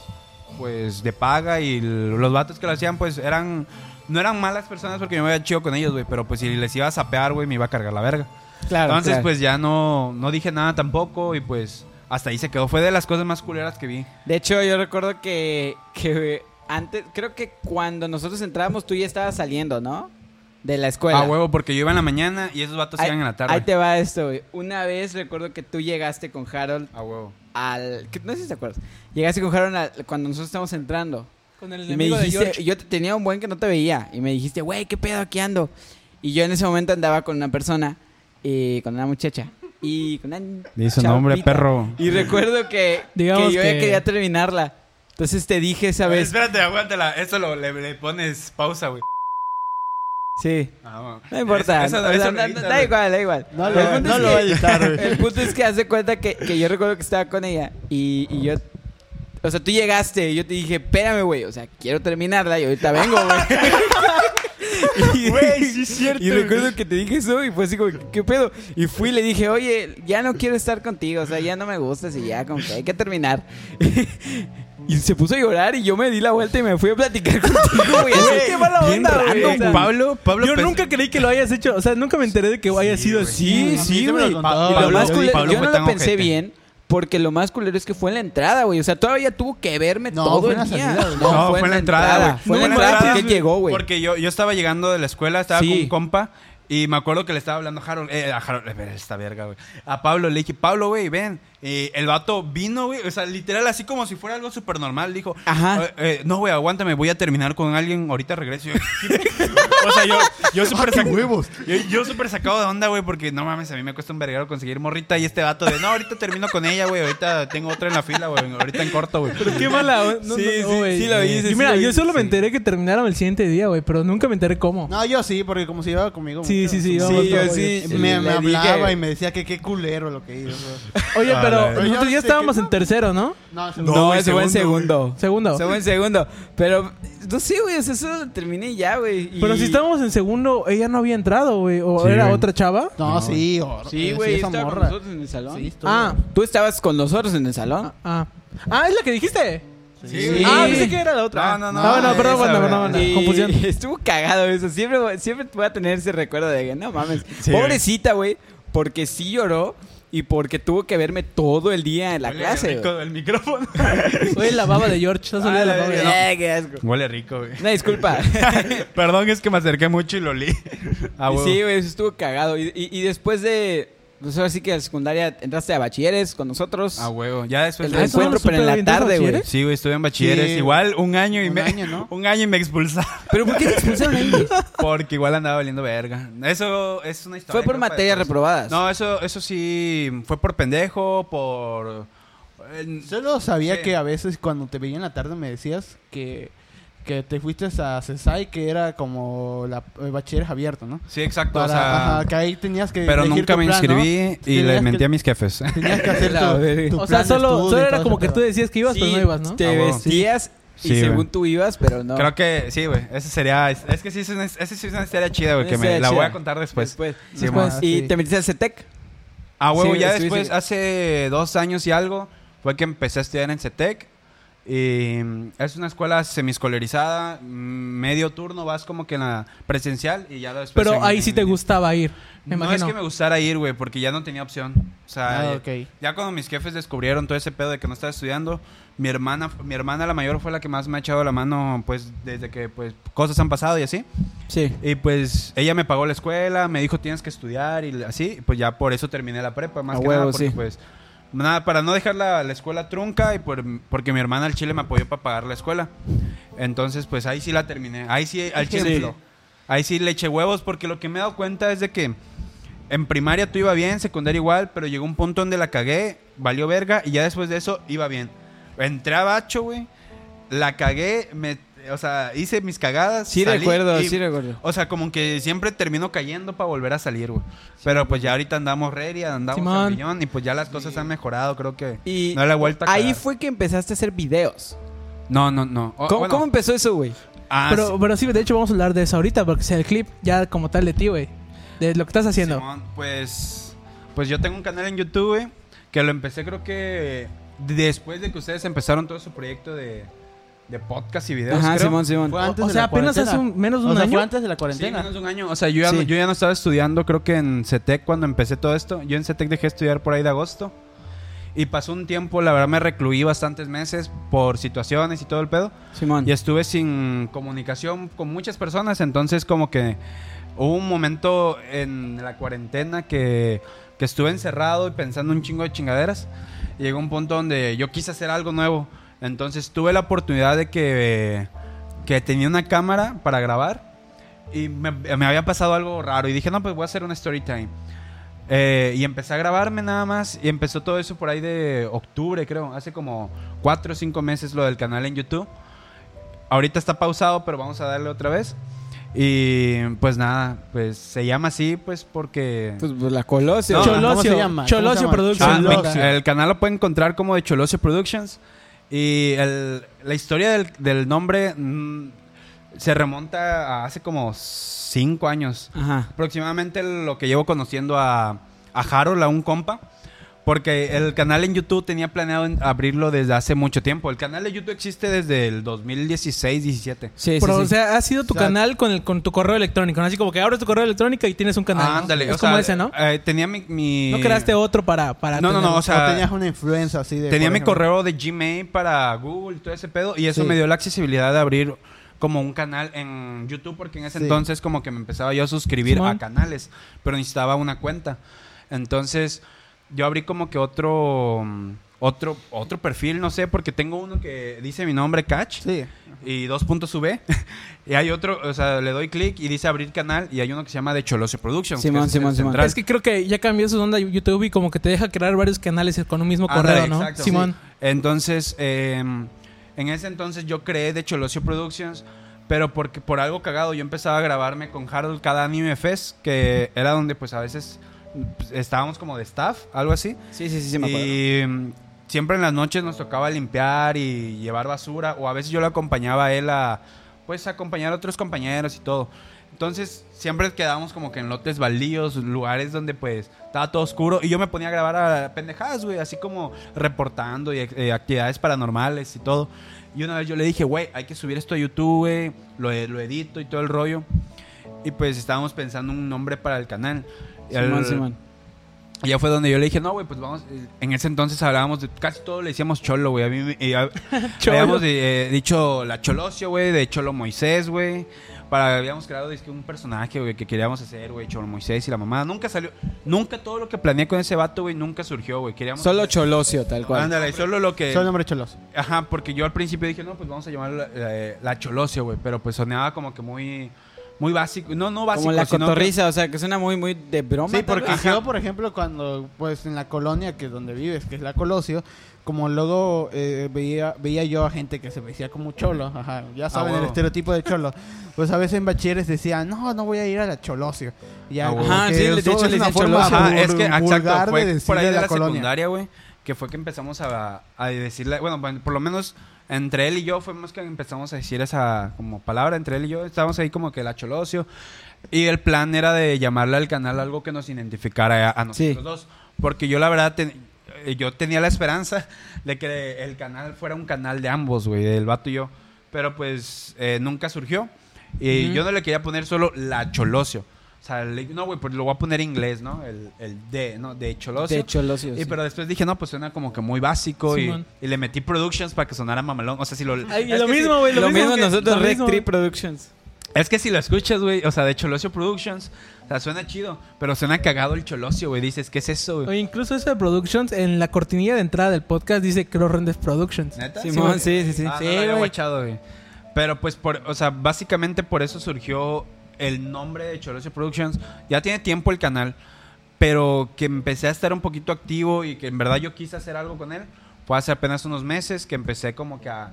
pues, de paga y los vatos que lo hacían, pues, eran... No eran malas personas porque yo me había chido con ellos, güey, pero pues si les iba a sapear, güey, me iba a cargar la verga. Claro. Entonces, claro. pues, ya no, no dije nada tampoco y, pues, hasta ahí se quedó. Fue de las cosas más culeras que vi. De hecho, yo recuerdo que, que antes, creo que cuando nosotros entrábamos, tú ya estabas saliendo, ¿no? De la escuela. A huevo, porque yo iba en la mañana y esos vatos Ahí, iban en la tarde. ahí te va esto, güey. Una vez recuerdo que tú llegaste con Harold A huevo. al... que- no sé si te acuerdas. Llegaste con Harold al- cuando nosotros estábamos entrando. Con el Y me enemigo de George. yo te- tenía un buen que no te veía. Y me dijiste, güey, ¿qué pedo aquí ando? Y yo en ese momento andaba con una persona, y con una muchacha. Y con una Di su nombre, perro. Y recuerdo que, Digamos que yo ya que- quería terminarla. Entonces te dije esa vez. Espérate, aguántala. Esto lo, le, le pones pausa, güey. Sí. Ah, No importa. Eso- eso- O sea, eso no- lo no- editas, da igual, da igual. No lo, punto no es lo que- va a editar, güey. El punto es que hace cuenta que, que yo recuerdo que estaba con ella y, y yo... O sea, tú llegaste y yo te dije, espérame, güey. O sea, quiero terminarla y ahorita vengo, güey. Y- Güey, sí es cierto, Y recuerdo que te dije eso y fue así como, ¿qué pedo? Y fui y le dije, oye, ya no quiero estar contigo. O sea, ya no me gustas y ya como que hay que terminar. Y se puso a llorar y yo me di la vuelta y me fui a platicar contigo, güey. Así, qué mala bien onda, güey. random, O sea, Pablo, Pablo Yo nunca creí que lo hayas hecho. O sea, nunca me enteré de que haya sido güey. así. Sí, sí, güey. contó, Y lo Pablo. más Yo- culero, Pablo yo fue no tan lo pensé ojete. bien. Porque lo más culero es que fue en la entrada, güey. O sea, todavía tuvo que verme No, todo fue en el la día. salida, güey. No, fue en la entrada, güey. Fue en la entrada porque él llegó, güey. Porque yo, yo estaba llegando de la escuela, estaba Sí. con un compa. Y me acuerdo que le estaba hablando a Harold. Eh, a Harold, eh, esta verga, güey. A Pablo le dije, Pablo, güey, ven. Y el vato vino, güey. O sea, literal, así como si fuera algo súper normal. Dijo, Ajá. "Eh, eh, no, güey, aguántame, voy a terminar con alguien. Ahorita regreso. O sea, yo, yo súper qué sac- huevos! Yo, yo súper sacado de onda, güey, porque no mames, a mí me cuesta un verguero conseguir morrita. Y este vato de, no, ahorita termino con ella, güey. Ahorita tengo otra en la fila, güey. Ahorita en corto, güey. Pero qué mala. onda. No, Sí, no, sí, güey. sí lo hice, Y sí mira, lo yo solo me enteré que terminaron el siguiente día, güey. Pero nunca me enteré cómo. No, yo sí, porque como se llevaba conmigo. Sí, mucho. sí, sí, yo- Sí, yo sí. Me, hablaba y me decía que qué culero lo que hizo. Oye, Ah, pero Pero yo nosotros ya estábamos en no. tercero, ¿no? No, se- No, No, güey, ese fue en segundo, segundo. Segundo. Ese fue en segundo. Pero, no sé, güey. O sea, eso lo terminé ya, güey. y- Pero si estábamos en segundo, ella no había entrado, güey. ¿O Sí, era güey. otra chava? No, sí, o- Sí, güey. esa estaba con morra. nosotros en el salón. Sí, estuvo- Ah, Tú estabas con nosotros en el salón. ah. Ah, es la que dijiste. Sí, Ah, Sí. pensé que era la otra. No, no, no. Ah, bueno, perdón, esa, bueno, güey. perdón, Y confusión. Estuvo cagado eso. Siempre, siempre voy a tener ese recuerdo de que no mames. Sí, Pobrecita, güey. Porque sí lloró y porque tuvo que verme todo el día en la Huele clase. rico güey. el micrófono. Oye, la baba de George. ¿Estás olvidando Ah, la baba de la- George? Eh, qué asco. Huele rico, güey. Una disculpa. Perdón, es que me acerqué mucho y lo li. Ah, huevo. sí, güey, eso estuvo cagado. Y, y- y después de. Pues ahora sí que la secundaria entraste a bachilleres con nosotros. Ah, huevo. Ya después El de Ah, eso. ¿eso no reencuentro, lo pero en la bien, ¿tú tarde, güey. Sí, güey, estuve en bachilleres. Sí. Igual un año y Un me. año, ¿no? Un año y me expulsaron. ¿Pero por qué te expulsaron ahí? Porque igual andaba valiendo verga. Eso es una historia. Fue por materias reprobadas. No, eso, eso sí. Fue por pendejo, por. eh, Solo sabía Sí. que a veces cuando te veía en la tarde me decías que, que te fuiste a CESAI, que era como la el bachiller abierto, ¿no? Sí, exacto. Para, o sea, ajá, que ahí tenías que pero nunca tu me plan, ¿no? inscribí y le que- mentí a mis jefes. Tenías que hacer La tu, O sea, solo, solo era como que tú decías que ibas, pero no ibas, ¿no? Te Ah, vestías y Sí, según tú ibas, pero no. Creo que sí, güey. Ese sería. Es que sí es una, ese sí es una historia chida, güey. Que me la voy a contar después. Después. Sí. ¿Y sí. te metiste al CETEC? Ah, huevo, Sí, ya después, hace dos años y algo, fue que empecé a estudiar en CETEC. Mm, es una escuela semiescolarizada, mm, medio turno, vas como que en la presencial y ya después... Pero en- ahí sí te en- gustaba ir, me no imagino. es que me gustara ir, güey, porque ya no tenía opción. O sea, Ah, ya- ok. ya cuando mis jefes descubrieron todo ese pedo de que no estaba estudiando, mi hermana, mi hermana la mayor fue la que más me ha echado la mano, pues, desde que, pues, cosas han pasado y así. Sí. Y pues ella me pagó la escuela, me dijo tienes que estudiar y así, pues ya por eso terminé la prepa, más A que huevo, nada, porque sí. pues nada, para no dejar la, la escuela trunca y por, porque mi hermana al chile me apoyó para pagar la escuela. Entonces, pues ahí sí la terminé. Ahí sí, al chile, Ejemplo. ahí sí le eché huevos porque lo que me he dado cuenta es de que en primaria tú iba bien, secundaria igual, pero llegó un punto donde la cagué, valió verga y ya después de eso iba bien. Entré a bacho, güey, la cagué, me, o sea, hice mis cagadas. Sí salí recuerdo, y- sí recuerdo. O sea, como que siempre termino cayendo para volver a salir, güey. Pero pues ya ahorita andamos ready, andamos Simón. al millón y pues ya las cosas han mejorado, creo que Y no le he vuelto a ahí fue que empezaste a hacer videos. No, no, no. O- ¿Cómo, bueno, cómo empezó eso, güey? ah, Pero, sí. pero sí, de hecho vamos a hablar de eso ahorita, porque sea el clip ya como tal de ti, güey. De lo que estás haciendo. Simón, pues, pues yo tengo un canal en YouTube, güey, que lo empecé creo que después de que ustedes empezaron todo su proyecto de, de podcast y videos. Ajá, creo. Simón, Simón. Fue O- antes o de sea, la apenas cuarentena. hace un- menos de O un sea, año. fue antes de la Sí, cuarentena. menos de un año. O sea, yo ya, Sí. no, yo ya no estaba estudiando, creo que en CETEC cuando empecé todo esto. Yo en CETEC dejé de estudiar por ahí de agosto. Y pasó un tiempo, la verdad me recluí bastantes meses por situaciones y todo el pedo. Simón. Y estuve sin comunicación con muchas personas, entonces como que hubo un momento en la cuarentena que, que estuve encerrado y pensando un chingo de chingaderas. Y llegó un punto donde yo quise hacer algo nuevo. Entonces tuve la oportunidad de que, que tenía una cámara para grabar y me, me había pasado algo raro y dije, no, pues voy a hacer una story time. Eh, y empecé a grabarme nada más y empezó todo eso por ahí de octubre, creo, hace como cuatro o cinco meses lo del canal en YouTube. Ahorita está pausado, pero vamos a darle otra vez. Y pues nada, pues se llama así, pues porque... Pues, pues, la Colosio. No, Cholosio. ¿cómo se llama? ¿Cómo Cholosio se llama? Productions. Ah, Cholosio. el canal lo pueden encontrar como de Cholosio Productions. Y el- la historia del, del nombre mm, se remonta a hace como cinco años. Ajá. Aproximadamente lo que llevo conociendo a, a Harold, a un compa. Porque el canal en YouTube tenía planeado abrirlo desde hace mucho tiempo. El canal de YouTube existe desde el 2016-17. Sí, Pero, sí, o sí. sea, ha sido tu O sea- canal con, el, con tu correo electrónico, ¿no? Así como que abres tu correo electrónico y tienes un canal. ¿no? ándale. Es o como sea, ese, ¿no? eh, tenía mi, mi- No creaste otro para... para No, no, no, o sea, o tenías una influencia así de... Tenía mi correo de Gmail para Google y todo ese pedo. Y eso Sí. me dio la accesibilidad de abrir como un canal en YouTube. Porque en ese Sí. entonces como que me empezaba yo a suscribir a canales. Pero necesitaba una cuenta. Entonces yo abrí como que otro... Otro, otro perfil, no sé, porque tengo uno que dice mi nombre, Catch, Sí. y dos puntos V. y hay otro, o sea, le doy clic y dice abrir canal, y hay uno que se llama de Cholosio Productions. que Simón, es Simón, Simón. Es que creo que ya cambió su onda YouTube y como que te deja crear varios canales con un mismo correo, ¿no? exacto, Simón. sí. Entonces, eh, en ese entonces yo creé de Cholosio Productions, pero porque por algo cagado yo empezaba a grabarme con Harold cada Anime Fest, que era donde pues a veces estábamos como de staff, algo así. Sí, sí, sí, sí, me acuerdo. y mm, siempre en las noches nos tocaba limpiar y llevar basura, o a veces yo lo acompañaba a él a pues acompañar a otros compañeros y todo. Entonces siempre quedábamos como que en lotes baldíos, lugares donde pues estaba todo oscuro y yo me ponía a grabar a pendejadas, güey, así como reportando y eh, actividades paranormales y todo. Y una vez yo le dije, güey, hay que subir esto a YouTube, güey, lo, e- lo edito y todo el rollo. Y pues estábamos pensando un nombre para el canal. Y Simón, Simón. y ya fue donde yo le dije, no, güey, pues vamos. eh, En ese entonces hablábamos de casi todo, le decíamos cholo, güey. A mí me- y a- Cholo. habíamos eh, dicho la Cholosio, güey, de Cholo Moisés, güey. Para, habíamos creado un personaje, güey, que queríamos hacer, güey, Cholo Moisés y la mamá. Nunca salió, nunca todo lo que planeé con ese vato, güey, nunca surgió, güey. Queríamos. Solo Cholosio, tal cual. Ándale, solo lo que. Soy el nombre cholos. Ajá, porque yo al principio dije, no, pues vamos a llamarlo la, la- la Cholosio, güey. Pero pues sonaba como que muy. Muy básico. No, no básico. Como la sino que- cotorriza, o sea, que suena muy, muy de broma. Sí, porque vez. yo, por ejemplo, cuando, pues, en la colonia que es donde vives, que es la Colosio, como luego eh, veía, veía yo a gente que se vestía como cholo, ajá, ya saben el huevo. estereotipo de cholo, pues a veces en bachilleres decían, no, no voy a ir a la Cholosio. Ya, Ah, como Ajá, que sí, de eso hecho es le. Ajá, vul- es que, exacto, fue de por ahí de la, colonia. secundaria, güey, que fue que empezamos a, a decirle, bueno, bueno, por lo menos entre él y yo fuimos que empezamos a decir esa como palabra entre él y yo, estábamos ahí como que la Cholosio, y el plan era de llamarle al canal algo que nos identificara a, a nosotros Sí. dos, porque yo la verdad, ten- eh, yo tenía la esperanza de que el canal fuera un canal de ambos, güey, del vato y yo, pero pues eh, nunca surgió, y yo no le quería poner solo la Cholosio. O sea, le- no, güey, pues lo voy a poner en inglés, ¿no? El, el de, ¿no? De Cholosio. De Cholosio. Y sí. pero después dije, no, pues suena como que muy básico y, Simón. y le metí productions para que sonara mamalón. O sea, si lo... Ay, lo que si- mismo, güey. Lo mismo que- nosotros, mismo. Tree Productions. es que si lo escuchas, güey, o sea, de Cholosio Productions, o sea, suena chido, pero suena cagado el Cholosio, güey. Dices, ¿qué es eso, güey? Oye, incluso eso de Productions, en la cortinilla de entrada del podcast dice Crow Rendes Productions. ¿Neta? Simón, güey. sí, sí, sí. Ah, Sí, no lo había güey. guachado, güey. Pero pues, por, o sea, básicamente por eso surgió el nombre de Chorosio Productions. Ya tiene tiempo el canal, pero que empecé a estar un poquito activo y que en verdad yo quise hacer algo con él. Fue hace apenas unos meses que empecé como que a,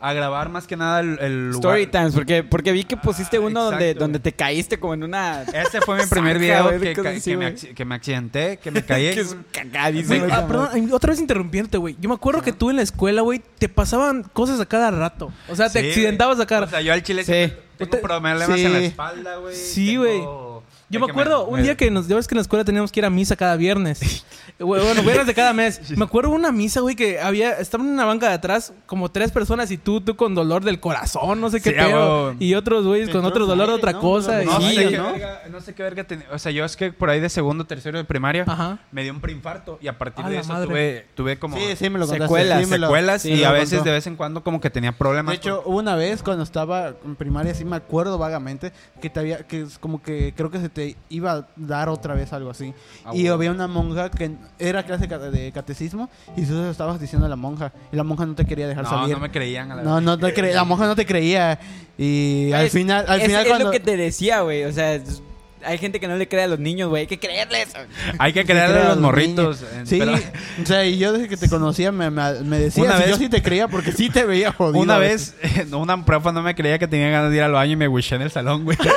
a grabar más que nada el, el lugar. Story times, porque, porque vi que pusiste Ah, uno donde, exacto, donde güey. te caíste como en una... Ese fue mi primer video que, así, que me, que me accidenté, que me caí. que es cagadísimo. Ah, perdón, otra vez interrumpiéndote, güey. Yo me acuerdo que tú en la escuela, güey, te pasaban cosas a cada rato. O sea, te Sí, accidentabas a cada O sea, yo al chile Sí. Tengo Usted- problemas en la espalda, güey. Sí, Tengo- Yo me acuerdo un me- día que nos, ya ves que en la escuela teníamos que ir a misa cada viernes. Bueno, viernes de cada mes. Me acuerdo una misa, güey, que había, estaba en una banca de atrás como tres personas y tú, tú con dolor del corazón, no sé qué Sí, pedo. Y otros güeyes con otro dolor de otra ¿no? cosa. No, y- sé Sí, qué ¿no? verga, no sé qué verga tenía. O sea, yo es que por ahí de segundo, tercero de primaria Ajá. me dio un preinfarto y a partir de eso tuve, tuve como Sí, sí me lo contaste. Secuelas, sí me lo- secuelas sí y a veces contó. de vez en cuando como que tenía problemas. De hecho, una vez cuando estaba en primaria, sí me acuerdo vagamente que te había, que es como que creo que se te iba a dar otra vez algo así. Ah, y bueno. había una monja que era clase de catecismo y tú se estabas diciendo a la monja y la monja no te quería dejar no, salir. no me creían a la No, no te cre- la monja no te creía y al Es- final, al es, final es cuando lo que te decía, güey. O sea, es- hay gente que no le cree a los niños, güey. Hay que creerles. Hay que creerle a los los morritos. niños. eh, Sí, pero- o sea, y yo desde que te conocía me, me, me decías Una y vez- yo sí te creía porque sí te veía jodido. una vez, una profa no me creía que tenía ganas de ir al baño y me wishé en el salón, güey.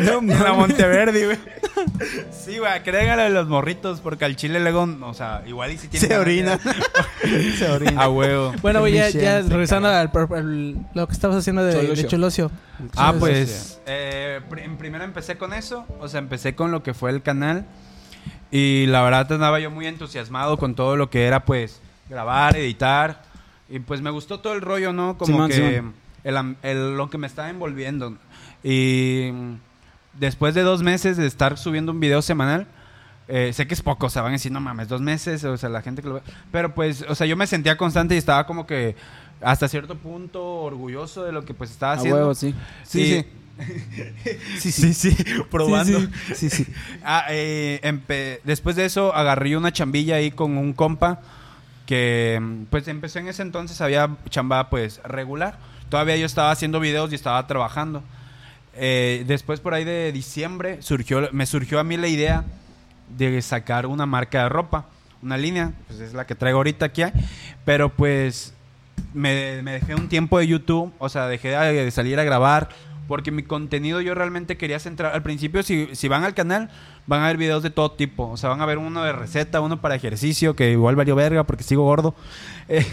No, en la Monteverde, güey. Sí, güey, créanle a los morritos porque al chile luego, o sea, igual y si tienen Se de- orina. se orina. A huevo. Bueno, güey, ya, ya regresando al, al- lo que estabas haciendo de Cholosio. de Cholosio. Ah, pues eh, pr- en primero empecé con eso, o sea, empecé con lo que fue el canal y la verdad andaba yo muy entusiasmado con todo lo que era pues grabar, editar y pues me gustó todo el rollo, ¿no? Como que el lo que me estaba envolviendo y después de dos meses de estar subiendo un video semanal, eh, sé que es poco, o sea, van a decir, no mames, dos meses, o sea, la gente que lo ve. Pero pues, o sea, yo me sentía constante y estaba como que hasta cierto punto orgulloso de lo que pues estaba A haciendo. huevo, sí. Sí, sí. Sí, sí, probando. Sí, sí. Sí, sí. Ah, eh, después de eso agarré una chambilla ahí con un compa que pues empezó en ese entonces, había chamba pues regular. Todavía yo estaba haciendo videos y estaba trabajando. Eh, después por ahí de diciembre surgió, me surgió a mí la idea de sacar una marca de ropa, una línea, pues es la que traigo ahorita aquí, pero pues me, me dejé un tiempo de YouTube, o sea, dejé de, de salir a grabar, porque mi contenido yo realmente quería centrar, al principio si, si van al canal, van a ver videos de todo tipo, o sea, van a ver uno de receta, uno para ejercicio, que igual valió verga porque sigo gordo, eh,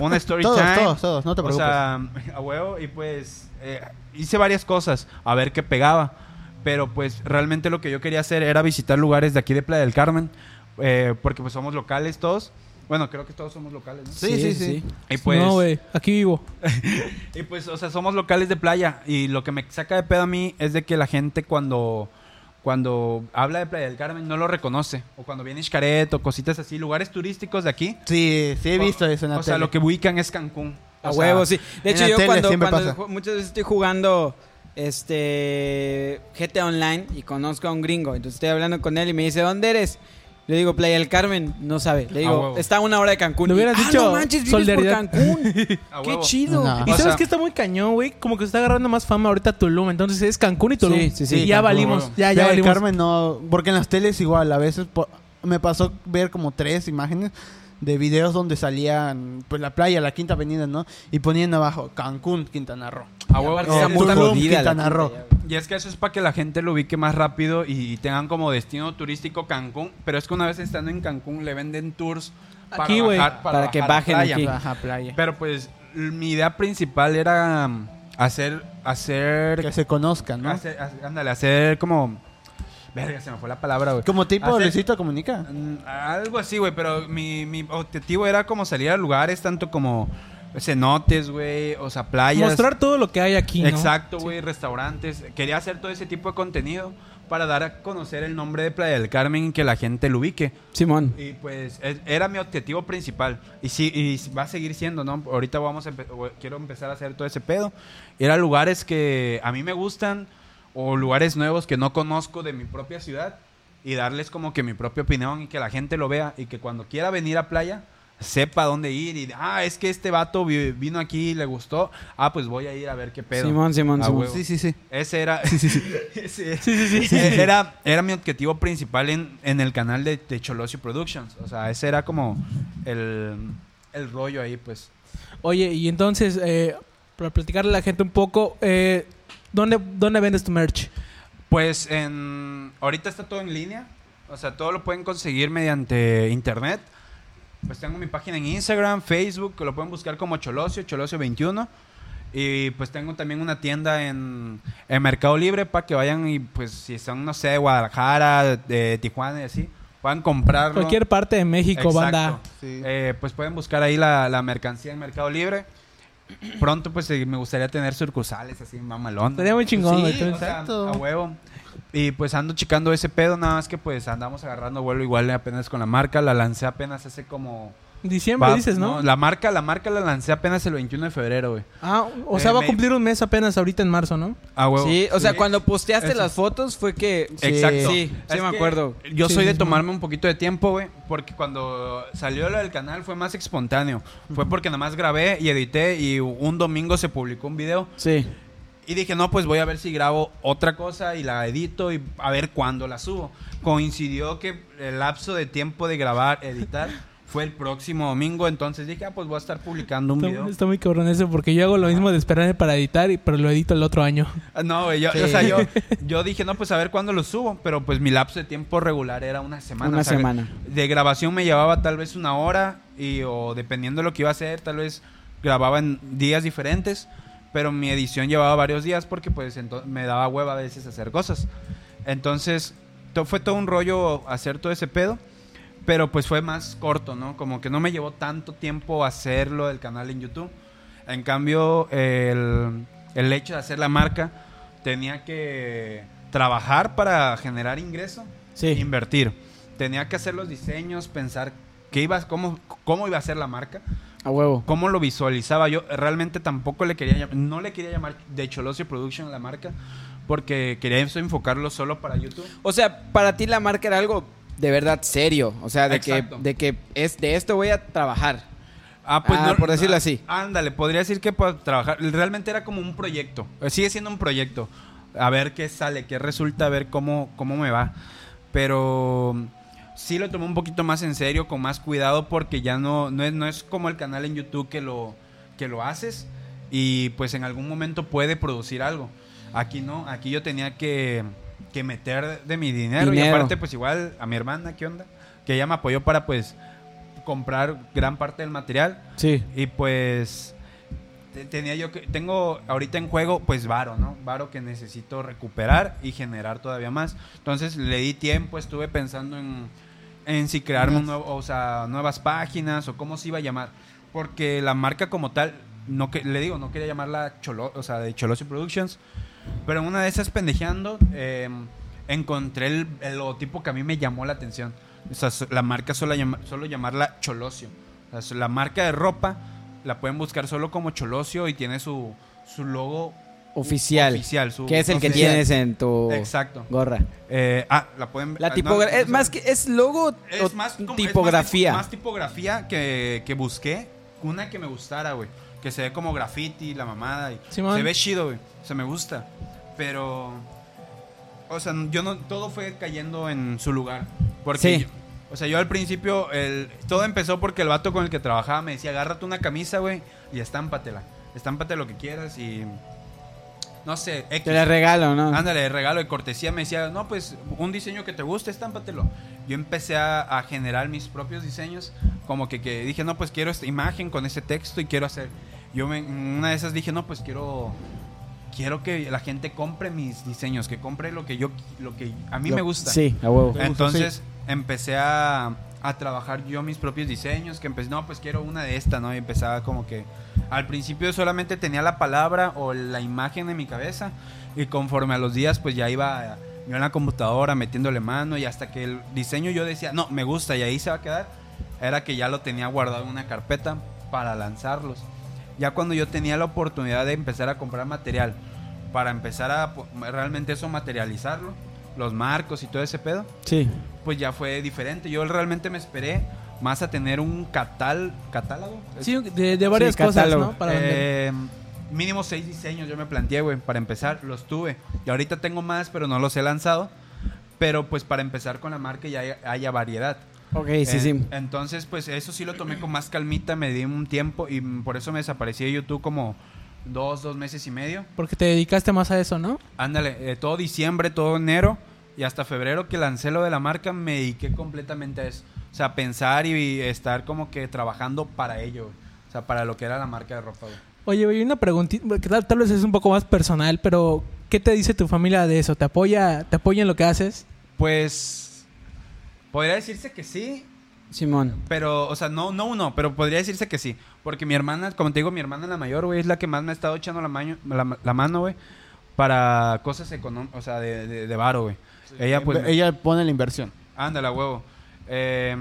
una story Todos, time, todos, todos, no te o preocupes. sea, a huevo, y pues eh, hice varias cosas a ver qué pegaba. Pero pues realmente lo que yo quería hacer era visitar lugares de aquí de Playa del Carmen. eh, porque pues somos locales todos. Bueno, creo que todos somos locales, ¿no? Sí, sí, sí. Y pues, no, güey, aquí vivo. y pues, o sea, somos locales de playa. Y lo que me saca de pedo a mí es de que la gente cuando, cuando habla de Playa del Carmen no lo reconoce. O cuando viene Xcaret o cositas así, lugares turísticos de aquí. Sí, sí he visto eso en la O sea, lo que ubican es Cancún. A O sea, huevo, sí. De hecho, yo cuando, pasa. muchas veces estoy jugando este GTA Online y conozco a un gringo, entonces estoy hablando con él y me dice, ¿dónde eres? Le digo, Playa del Carmen, no sabe. Le digo, está a una hora de Cancún. Le Y, hubieras "Ah, dicho no manches, vives por solidaridad". Cancún. A Qué chido. No. Y O sabes sea- que está muy cañón, güey. Como que está agarrando más fama ahorita Tulum. Entonces es Cancún y Tulum. Sí, sí, sí, Y ya Cancún, valimos. Ya, ya Playa del valimos. Carmen no, porque en las teles igual, a veces me pasó ver como tres imágenes de videos donde salían pues la playa, la Quinta Avenida, ¿no? Y ponían abajo Cancún, Quintana Roo. A huevo. aparte O está Sí, muy está- Tulum, jodida Quintana quinta Roo. Y es que eso es para que la gente lo ubique más rápido y, tengan como destino turístico Cancún. Pero es que una vez estando en Cancún le venden tours para, Aquí, güey. bajar- Para que bajar bajen playa. aquí. Ajá, playa. Pero pues mi idea principal era um, hacer, hacer, Que se conozcan, ¿no? hacer, hacer- ándale, hacer como, verga, se me fue la palabra, güey. Como tipo Hacer- Luisito Comunica. Mm, Algo así, güey, pero mi, mi objetivo era como salir a lugares tanto como cenotes, güey, o sea, playas. Mostrar todo lo que hay aquí, ¿no? Exacto, güey, restaurantes. Quería hacer todo ese tipo de contenido para dar a conocer el nombre de Playa del Carmen y que la gente lo ubique. Simón. Y pues es- era mi objetivo principal. Y sí, y va a seguir siendo, ¿no? Ahorita vamos a empe- quiero empezar a hacer todo ese pedo. Ir a lugares que a mí me gustan o lugares nuevos que no conozco de mi propia ciudad y darles como que mi propia opinión y que la gente lo vea y que cuando quiera venir a playa sepa dónde ir y, ah, es que este vato vi- vino aquí y le gustó, ah, pues voy a ir a ver qué pedo. Simón, Simón, Simón. huevo. Sí, sí, sí. Ese era. Ese- Era, era mi objetivo principal en, en el canal de, de Cholosio Productions. O sea, ese era como el, el rollo ahí, pues. Oye, y entonces, eh, para platicarle a la gente un poco, eh, ¿dónde, ¿dónde vendes tu merch? Pues en. Ahorita está todo en línea. O sea, todo lo pueden conseguir mediante internet. Pues tengo mi página en Instagram, Facebook, que lo pueden buscar como Cholosio, Cholosio21. Y pues tengo también una tienda en, en Mercado Libre para que vayan y pues si son, no sé, de Guadalajara, de Tijuana y así, puedan comprarlo. Cualquier parte de México, Exacto. banda. Sí. Eh, pues pueden buscar ahí la, la mercancía en Mercado Libre. Pronto pues eh, me gustaría tener sucursales así mamalón. Sería muy chingón, Sí, güey. o sea, a huevo. Y pues ando checando ese pedo, nada más que pues andamos agarrando vuelo igual apenas con la marca. La lancé apenas hace como... Diciembre va- dices, ¿no? La marca, la marca la lancé apenas el 21 de febrero, güey. Ah, o Eh, sea, va a cumplir un mes apenas ahorita en marzo, ¿no? A huevo. Sí, o sea, cuando posteaste Eso. las fotos fue que... Exacto. Sí, sí me acuerdo. Yo Sí, soy sí, de sí. tomarme un poquito de tiempo, güey, porque cuando salió lo del canal fue más espontáneo. Fue porque nada más grabé y edité y un domingo se publicó un video Sí. y dije, no, pues voy a ver si grabo otra cosa y la edito y a ver cuándo la subo. Coincidió que el lapso de tiempo de grabar, editar, fue el próximo domingo, entonces dije, ah, pues voy a estar publicando un video. Está, está muy cabrón eso porque yo hago lo mismo de esperarme para editar, y- pero lo edito el otro año. Ah, No, güey, yo, Sí. o sea, yo, yo dije, no, pues a ver cuándo lo subo, pero pues mi lapso de tiempo regular era una semana. Una o sea, semana. De grabación me llevaba tal vez una hora y o dependiendo de lo que iba a hacer, tal vez grababa en días diferentes, pero mi edición llevaba varios días porque pues me daba hueva a veces hacer cosas. Entonces, to- fue todo un rollo hacer todo ese pedo, pero pues fue más corto, ¿no? Como que no me llevó tanto tiempo hacerlo del canal en YouTube. En cambio, el, el hecho de hacer la marca tenía que trabajar para generar ingreso Sí. invertir. Tenía que hacer los diseños, pensar qué iba, cómo, cómo iba a ser la marca, A huevo. cómo lo visualizaba. Yo realmente tampoco le quería llam- no le quería llamar de Cholosio Production a la marca, porque quería eso enfocarlo solo para YouTube. O sea, para ti la marca era algo de verdad serio. O sea, de que, de que es de esto voy a trabajar. Ah, pues Ah, no, por decirlo ah, así. Ándale, podría decir que para trabajar. Realmente era como un proyecto. Eh, Sigue siendo un proyecto. A ver qué sale, qué resulta, a ver cómo, cómo me va. Pero sí lo tomé un poquito más en serio, con más cuidado, porque ya no, no, es, no es como el canal en YouTube que lo, que lo haces y pues en algún momento puede producir algo. Aquí no, aquí yo tenía que, que meter de mi dinero, y Dinero. aparte pues igual a mi hermana, ¿qué onda? Que ella me apoyó para pues comprar gran parte del material Sí. y pues te- tenía yo que tengo ahorita en juego pues varo, ¿no? Varo que necesito recuperar y generar todavía más. Entonces le di tiempo, estuve pensando en en si crearme un nuevo, o sea, nuevas páginas o cómo se iba a llamar, porque la marca como tal no que le digo, no quería llamarla Cholo, o sea, de Cholosio Productions, pero una de esas pendejeando eh, encontré el, el logotipo que a mí me llamó la atención. O sea, la marca solo, llama- solo llamarla Cholosio. O sea, la marca de ropa la pueden buscar solo como Cholosio y tiene su, su logo Oficial. oficial. Su, Que es el que oficial. tienes en tu Exacto. gorra. Eh, ah, la pueden La ah, tipografía. no es más que es logo Es más como- es tipografía. Más, más tipografía que, que busqué. Una que me gustara, güey. Que se ve como graffiti, la mamada. Y Simón. se ve chido, güey. O sea, me gusta. Pero. O sea, yo no. Todo fue cayendo en su lugar. Porque. Sí. yo- o sea, yo al principio. El, todo empezó porque el vato con el que trabajaba me decía: agárrate una camisa, güey. Y estámpatela. Estámpate lo que quieras y. No sé, X. Te la regalo, ¿no? Ándale, regalo de cortesía me decía, no, pues un diseño que te guste, estámpatelo. Yo empecé a, a generar mis propios diseños, como que, que dije, no, pues quiero esta imagen con ese texto y quiero hacer. Yo me- una de esas dije, no, pues quiero quiero que la gente compre mis diseños, que compre lo que yo lo que a mí Lo- me gusta. Sí, a huevo. Entonces empecé a, a trabajar yo mis propios diseños, que empecé, no, pues quiero una de esta, ¿no? Y empezaba como que al principio solamente tenía la palabra o la imagen en mi cabeza y conforme a los días pues ya iba yo en la computadora metiéndole mano y hasta que el diseño yo decía, no, me gusta y ahí se va a quedar, era que ya lo tenía guardado en una carpeta para lanzarlos. Ya cuando yo tenía la oportunidad de empezar a comprar material para empezar a realmente eso materializarlo, los marcos y todo ese pedo, Sí. pues ya fue diferente. Yo realmente me esperé más a tener un catal, catálogo. Sí, de, de varias Sí, cosas, catálogo. ¿no? Para. Eh, mínimo seis diseños yo me planteé, güey, para empezar. Los tuve. Y ahorita tengo más, pero no los he lanzado. Pero pues para empezar con la marca ya haya, haya variedad. Ok, sí, Eh, sí. Entonces, pues eso sí lo tomé con más calmita, me di un tiempo y por eso me desaparecí de YouTube como dos, dos meses y medio. Porque te dedicaste más a eso, ¿no? Ándale, eh, todo diciembre, todo enero y hasta febrero que lancé lo de la marca me dediqué completamente a eso. O sea, pensar y estar como que trabajando para ello. güey. O sea, para lo que era la marca de ropa. güey. Oye, güey, una preguntita, que tal, tal vez es un poco más personal, pero ¿qué te dice tu familia de eso? ¿Te apoya, te apoya en lo que haces? Pues podría decirse que sí, Simón. pero, o sea, no, no uno, pero podría decirse que sí. Porque mi hermana, como te digo, mi hermana la mayor, güey, es la que más me ha estado echando la, maño- la, la mano, güey, para cosas económicas, o sea, de, de, de varo, güey. Ella, pues, Ella pone la inversión. Ándale, a huevo. Eh,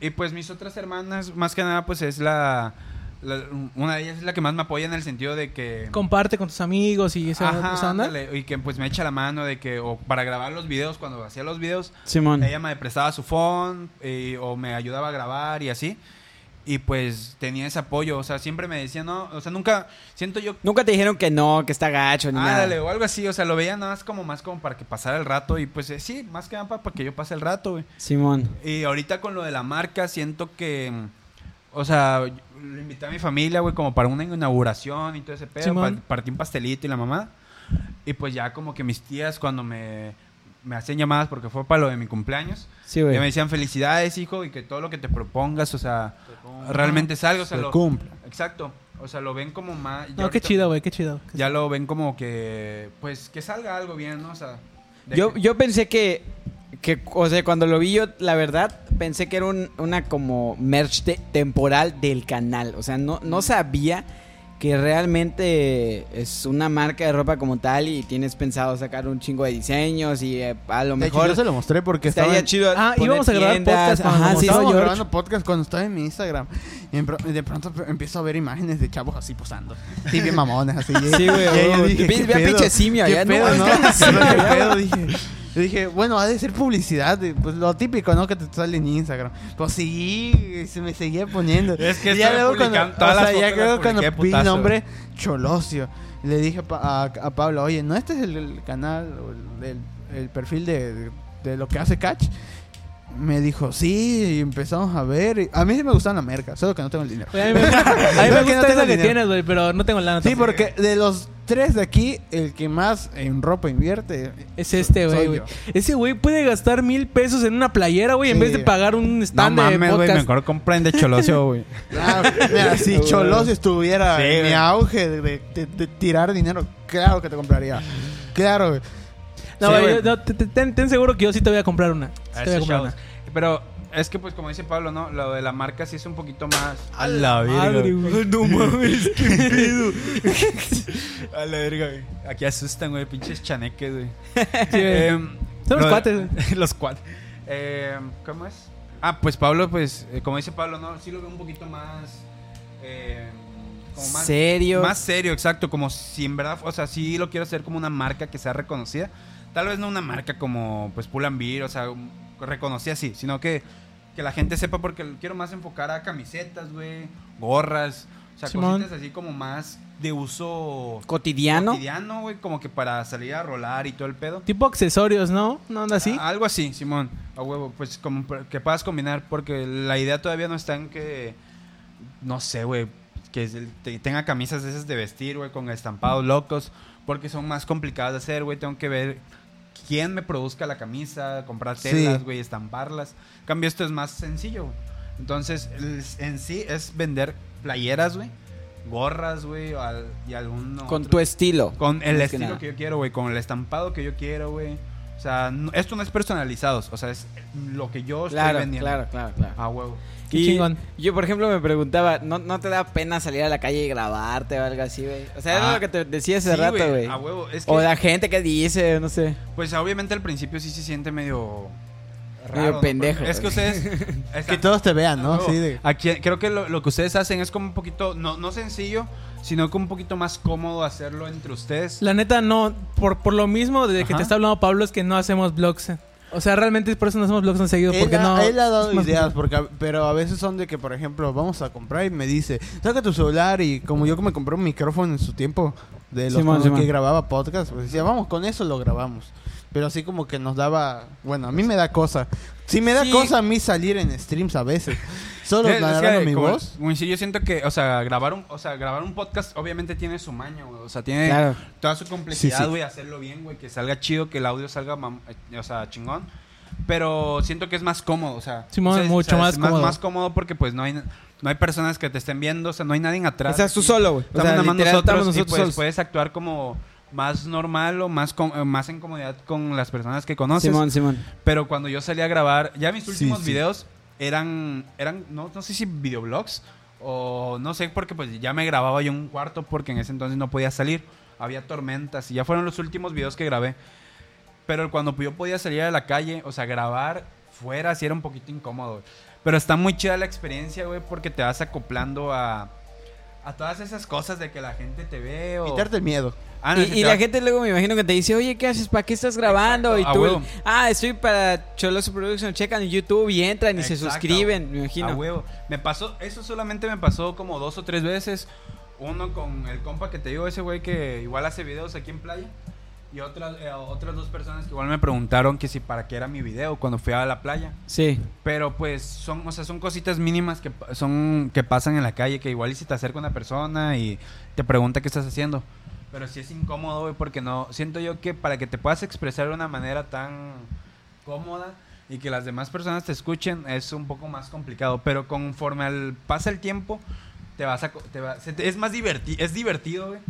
y pues mis otras hermanas, más que nada, pues es la, la- Una de ellas es la que más me apoya en el sentido de que. Comparte con tus amigos y esa, Ajá, esa onda. y que pues me echa la mano de que. O para grabar los videos, cuando hacía los videos, Simón. ella me prestaba su phone y- o me ayudaba a grabar y así. Y pues tenía ese apoyo, o sea, siempre me decía, no, o sea, nunca. Siento yo Nunca te dijeron que no, que está gacho ni nada. o algo así, o sea, lo veía nada más como más como para que pasara el rato y pues eh, sí, más que nada para, para que yo pase el rato, güey. Simón. Y ahorita con lo de la marca siento que, o sea, le invité a mi familia, güey, como para una inauguración y todo ese pedo, pa- partí un pastelito y la mamá. Y pues ya como que mis tías cuando me, me hacían llamadas porque fue para lo de mi cumpleaños, Sí, ya me güey. decían felicidades, hijo, y que todo lo que te propongas, o sea, realmente salga, o sea, Se lo- cumple. Exacto. O sea, lo ven como más... No, qué chido, güey, qué chido. ya lo ven como que pues que salga algo bien, ¿no? O sea, Yo, que- yo pensé que, que, o sea, cuando lo vi yo, la verdad, pensé que era un- una como merch te- temporal del canal. O sea, no, no sabía que realmente es una marca de ropa como tal y tienes pensado sacar un chingo de diseños y eh, a lo De hecho, mejor yo se lo mostré porque estaba estaría en- chido. Ah, íbamos a grabar podcast cuando Ajá, sí, estábamos grabando podcast cuando estaba en mi Instagram. Y de pronto empiezo a ver imágenes de chavos así posando. Sí, bien mamones, así. Sí, güey, Ve- ¿qué a pinche simio ¿Qué allá, no pedo, no? ¿qué? ¿Qué pedo? Dije, yo dije, bueno, ha de ser publicidad. de- Pues lo típico, ¿no? Que te sale en Instagram. Pues sí, se me seguía poniendo. Es que Y ya luego cuando, todas o sea, las ya luego cuando vi el nombre Cholosio. Le dije a, a- a Pablo, oye, ¿no este es el, el canal el, el- perfil de, de- de lo que hace Catch? Me dijo, sí, y empezamos a ver. y- a mí sí me gustan la merca, solo que no tengo el dinero. Oye, a mí me, a mí me Creo no gusta tengo esa que dinero. tienes, güey, pero no tengo lana. Sí, tampoco. porque de los tres de aquí, el que más en ropa invierte Es este, güey. Ese güey puede gastar mil pesos en una playera, güey, en vez de pagar un no stand de mames, güey, podcast. mejor compren de Cholosio, güey. Claro, mira, si Cholos estuviera Sí, en mi auge de, de- de- de tirar dinero, claro que te compraría. Claro, güey. No, güey, no, ten, ten seguro que yo sí te voy a comprar una. A te voy a comprar una. Pero es que pues como dice Pablo, ¿no? Lo de la marca sí es un poquito más A la madre, güey. No mames, qué pedo. a la verga, güey. Aquí asustan, güey, pinches chaneques, güey. Sí. Em, Son los lo cuates, güey. los cuates. Em, ¿Cómo es? Ah, pues Pablo, pues, eh, como dice Pablo, ¿no? Sí lo veo un poquito más... como más Serio. Más serio, exacto. Como si en verdad, o sea, sí lo quiero hacer como una marca que sea reconocida. Tal vez no una marca como, pues, Pull and Bear, o sea, un- reconocida sí, sino que, que la gente sepa porque quiero más enfocar a camisetas, güey, gorras, o sea, Simón. cositas así como más de uso cotidiano. cotidiano, güey, como que para salir a rolar y todo el pedo. Tipo accesorios, ¿no? ¿No anda así? Ah, Algo así, Simón. A huevo, pues como que puedas combinar, porque la idea todavía no está en que, no sé, güey, que tenga camisas de esas de vestir, güey, con estampados locos, porque son más complicadas de hacer, güey. Tengo que ver quién me produzca la camisa, comprar Sí. telas, güey, estamparlas. En cambio, esto es más sencillo. Entonces, en sí es vender playeras, güey, gorras, güey, al- y algún Con otro- tu estilo. con el que estilo que yo quiero, güey. Con el estampado que yo quiero, güey. O sea, no- esto no es personalizados. O sea, es lo que yo estoy Claro, vendiendo. claro, claro, claro. A huevo. Qué Y chingón. Yo, por ejemplo, me preguntaba, ¿no, ¿no te da pena salir a la calle y grabarte o algo así, güey? O sea, era Ah, lo que te decía hace Sí, rato, güey. A huevo. Es que, O la gente que dice, no sé. pues obviamente al principio sí se siente medio raro. Pendejo, Es que ustedes. Que todos te vean, ¿no? Sí, de- Aquí, creo que lo, lo que ustedes hacen es como un poquito, no, no sencillo, sino como un poquito más cómodo hacerlo entre ustedes. La neta, no. Por, por lo mismo, desde que Ajá. te está hablando Pablo, es que no hacemos vlogs. O sea, realmente por eso no hacemos vlogs tan seguido. Porque él, ha, no. él ha dado es ideas, porque, pero a veces son de que, por ejemplo, vamos a comprar y me dice, saca tu celular y como yo que me compré un micrófono en su tiempo de los que grababa podcast, pues decía, vamos, con eso lo grabamos. Pero así como que nos daba, bueno, a mí me da cosa. Sí me da Sí. cosa a mí salir en streams a veces. Solo Es- es narrando que, mi como- voz. como sí, yo siento que, o sea, grabar un, o sea, grabar un podcast obviamente tiene su maña, güey. O sea, tiene Claro. toda su complejidad, Sí, sí. güey, hacerlo bien, güey, que salga chido, que el audio salga, mam- eh, o sea, chingón. Pero siento que es más cómodo, o sea, Simón, o sea, mucho o sea, más es cómodo. más cómodo porque pues no hay no hay personas que te estén viendo, o sea, no hay nadie atrás. Estás tú Y solo, güey. O Estamos sea, nada más literal, nosotros, estamos y nosotros pues solos. puedes actuar como más normal o más com- eh, más en comodidad con las personas que conoces. Simón, Simón. Pero cuando yo salí a grabar, ya mis últimos sí. videos eran, eran no, no sé si videoblogs o no sé, porque pues ya me grababa yo en un cuarto porque en ese entonces no podía salir. Había tormentas y ya fueron los últimos videos que grabé. Pero cuando yo podía salir a la calle, o sea, grabar fuera, sí era un poquito incómodo. Pero está muy chida la experiencia, güey, porque te vas acoplando a, a todas esas cosas de que la gente te ve o... Quitarte el miedo. Ah, no, y la gente luego me imagino que te dice, oye, ¿qué haces? ¿Para qué estás grabando? Exacto, y tú, huevo. ah, estoy para Choloso Production, checan en YouTube y entran y se suscriben, me A imagino. huevo. Me pasó, eso solamente me pasó como dos o tres veces. Uno con el compa que te digo, ese güey que igual hace videos aquí en playa. Y otras, eh, otras dos personas que igual me preguntaron que si para qué era mi video cuando fui a la playa. Sí. Pero pues son, o sea, son cositas mínimas que son que pasan en la calle, que igual y si te acerca una persona y te pregunta qué estás haciendo. Pero sí es incómodo, güey, porque no siento yo que para que te puedas expresar de una manera tan cómoda y que las demás personas te escuchen es un poco más complicado, pero conforme al pasa el tiempo te vas a te va- se te- es más divertido, es divertido, güey.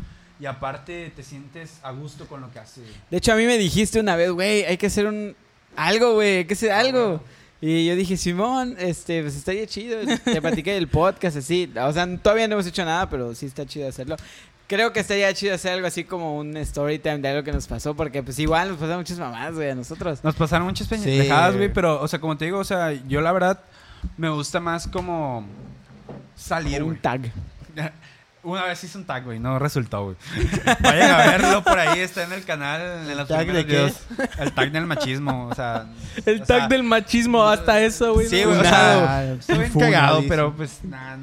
Y aparte te sientes a gusto con lo que haces. De hecho, a mí me dijiste una vez, güey, hay que hacer un... Algo, güey, hay que hacer algo. Y yo dije, Simón, este, pues estaría chido. Te platiqué del podcast, así. O sea, todavía no hemos hecho nada, pero sí está chido hacerlo. Creo que estaría chido hacer algo así como un story time de algo que nos pasó, porque pues igual nos pasaron muchas mamás, güey, a nosotros. Nos pasaron muchas Sí. pendejadas, güey, pero, o sea, como te digo, o sea, yo la verdad me gusta más como salir, un güey. tag. Una vez hice un tag, güey, no resultó, güey. Vayan a verlo por ahí, está en el canal, en los ¿Tag de qué? El tag del machismo, o sea. El o tag sea, del machismo, hasta eso, güey. Sí, ¿no? güey, o sea, estoy bien cagado, pero pues, nada.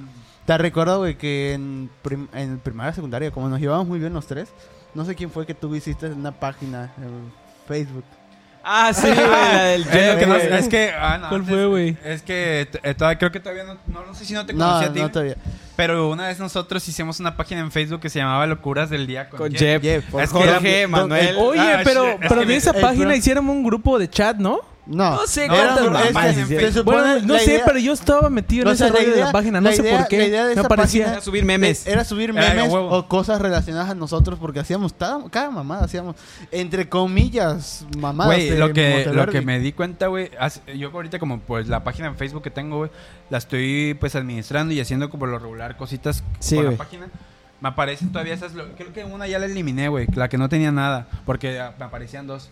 Te recuerdo, güey, que en, prim- en primaria secundaria, como nos llevamos muy bien los tres, no sé quién fue que tú hiciste una página en Facebook. Ah, sí, güey, la del Jeff, que no- güey. es que, ah, no, ¿Cuál antes- fue, güey? Es que eh, todavía, creo que todavía no, no, no sé si no te No, conocí a ti, no todavía. pero una vez nosotros hicimos una página en Facebook que se llamaba Locuras del Día con, Con Jeff. Jeff, Jeff, por Es que Jorge, era- Manuel. Oye, Ah, pero, shit, pero de esa página pro- hicieron un grupo de chat, ¿no? No, No sé No, cuántas era- es que mamás en hicieron. se supone- Bueno, no la sé, idea- pero yo estaba metido en O ese sea, la rollo de la página. la No sé idea- por qué. la idea de me esa aparecía. página- subir memes. Era subir Era memes huevo. o cosas relacionadas a nosotros porque hacíamos cada, cada mamada, hacíamos entre comillas mamadas. Güey, lo que, lo que me di cuenta, güey, yo ahorita como pues la página en Facebook que tengo, güey, la estoy pues administrando y haciendo como lo regular cositas Sí, con güey. la página. Me aparecen todavía esas, creo que una ya la eliminé, güey, la que no tenía nada, porque ah, me aparecían dos.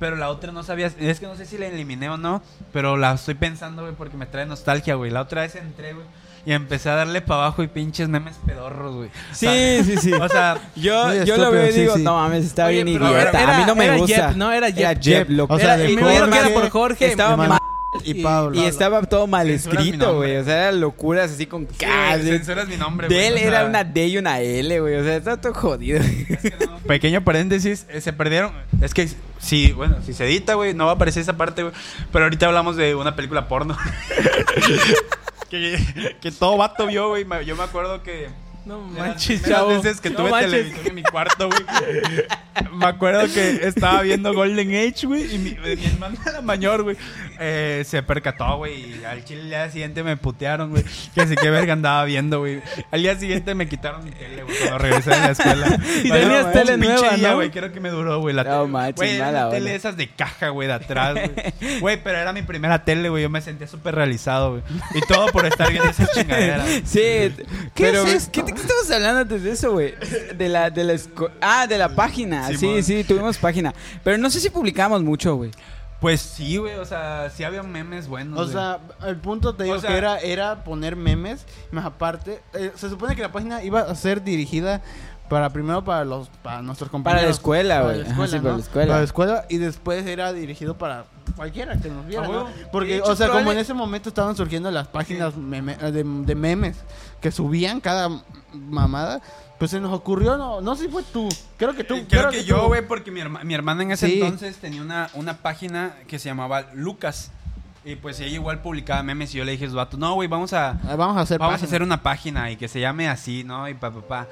Pero la otra no sabía, es que no sé si la eliminé o no, pero la estoy pensando, güey, porque me trae nostalgia, güey. La otra vez entré, güey, y empecé a darle para abajo y pinches memes pedorros, güey. O Sí, sea, sí, sí. O sea, Yo, yo lo veo y digo, sí. no mames, está Oye, bien idiota. era- a mí no me era gusta. No, era Era. Jeff, loco. O sea, Era- de me que era por Jorge. estaba mal. Y Pablo. Y estaba todo mal escrito, güey. O sea, eran locuras así con sí, K. güey, censuras mi nombre, güey, o sea, era una D y una L, güey. O sea, está todo jodido. Pequeño paréntesis, eh, se perdieron. Es que sí, bueno, si se edita, güey, no va a aparecer esa parte, güey. Pero ahorita hablamos de una película porno. que, que todo vato vio, güey. Yo me acuerdo que. No manches, chavo. veces que No tuve manches. televisión en mi cuarto, güey. Me acuerdo que estaba viendo Golden Age, güey. Y mi, mi hermana la mayor, güey, eh, se percató, güey. Y al chile el día siguiente me putearon, güey. Que así que verga andaba viendo, güey. Al día siguiente me quitaron mi tele, güey, cuando regresé de la escuela. Y tenías tele nueva, día, ¿no? güey. Creo que me duró, güey, la No tele. manches, Güey, mala esas de caja, güey, de atrás, güey. Güey, pero era mi primera tele, güey. Yo me sentía súper realizado, güey. Y todo por estar viendo esa chingadera. güey. Sí, ¿Qué pero es esto? ¿qué, ¿qué estamos hablando antes de eso, güey? De la, de la Ah, de la página. Sí, sí, tuvimos página. Pero no sé si publicamos mucho, güey. Pues sí, güey. O sea, sí había memes buenos. O güey. sea, el punto te digo O sea- que era, era poner memes, más aparte, eh, se supone que la página iba a ser dirigida para primero para los para nuestros compañeros. Para la escuela, güey. para la escuela. Para la escuela y después era dirigido para cualquiera que nos viera, A ¿no? huevo. Porque, hecho, o sea, como en ese momento estaban surgiendo las páginas meme- de, de memes que subían cada mamada, pues se nos ocurrió, no, no sé si fue tú, creo que tú. Eh, Creo que yo, güey, porque mi, herma- mi hermana en ese Sí. entonces tenía una, una página que se llamaba Lucas. Y pues ella igual publicaba memes y yo le dije a no, güey, vamos a, Ah, Vamos a hacer vamos a hacer una página y que se llame así, ¿no? Y pa, pa, pa.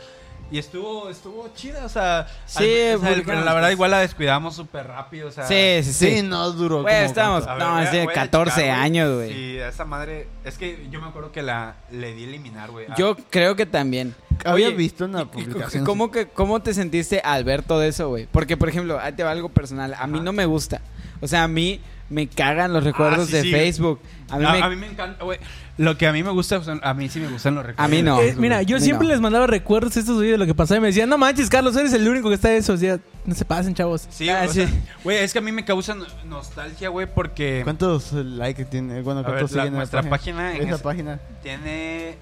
Y estuvo, estuvo chida, o sea, Sí, al- o sea, publicamos la verdad cosas. igual la descuidamos súper rápido, o sea. Sí, sí, Sí, sí. no duró. Güey, como estábamos- No, es de voy a 14 güey. años, güey. Sí, a esa madre, es que yo me acuerdo que la le di eliminar, güey. Ah, Yo creo que también. Había Oye, visto una ¿y- y publicación. ¿Cómo, que, ¿Cómo te sentiste al ver todo eso, güey? Porque, por ejemplo, ahí te va algo personal. A mí no me gusta. O sea, a mí me cagan los recuerdos Ah, sí, de sí. Facebook. A mí, a, me... a mí me encanta, güey. Lo que a mí me gusta, a mí sí me gustan los recuerdos. mí no. Eh, mira, güey. yo A siempre no. les mandaba recuerdos a estos güeyes de lo que pasaba y me decían, no manches, Carlos, eres el único que está de eso. O sea, no se pasen, chavos. Sí, Ah, sí. güey, es que a mí me causa no- nostalgia, güey, porque ¿Cuántos likes tiene? Bueno, A ver, ¿cuántos la- siguen en nuestra la página en Esa esa- página. tiene...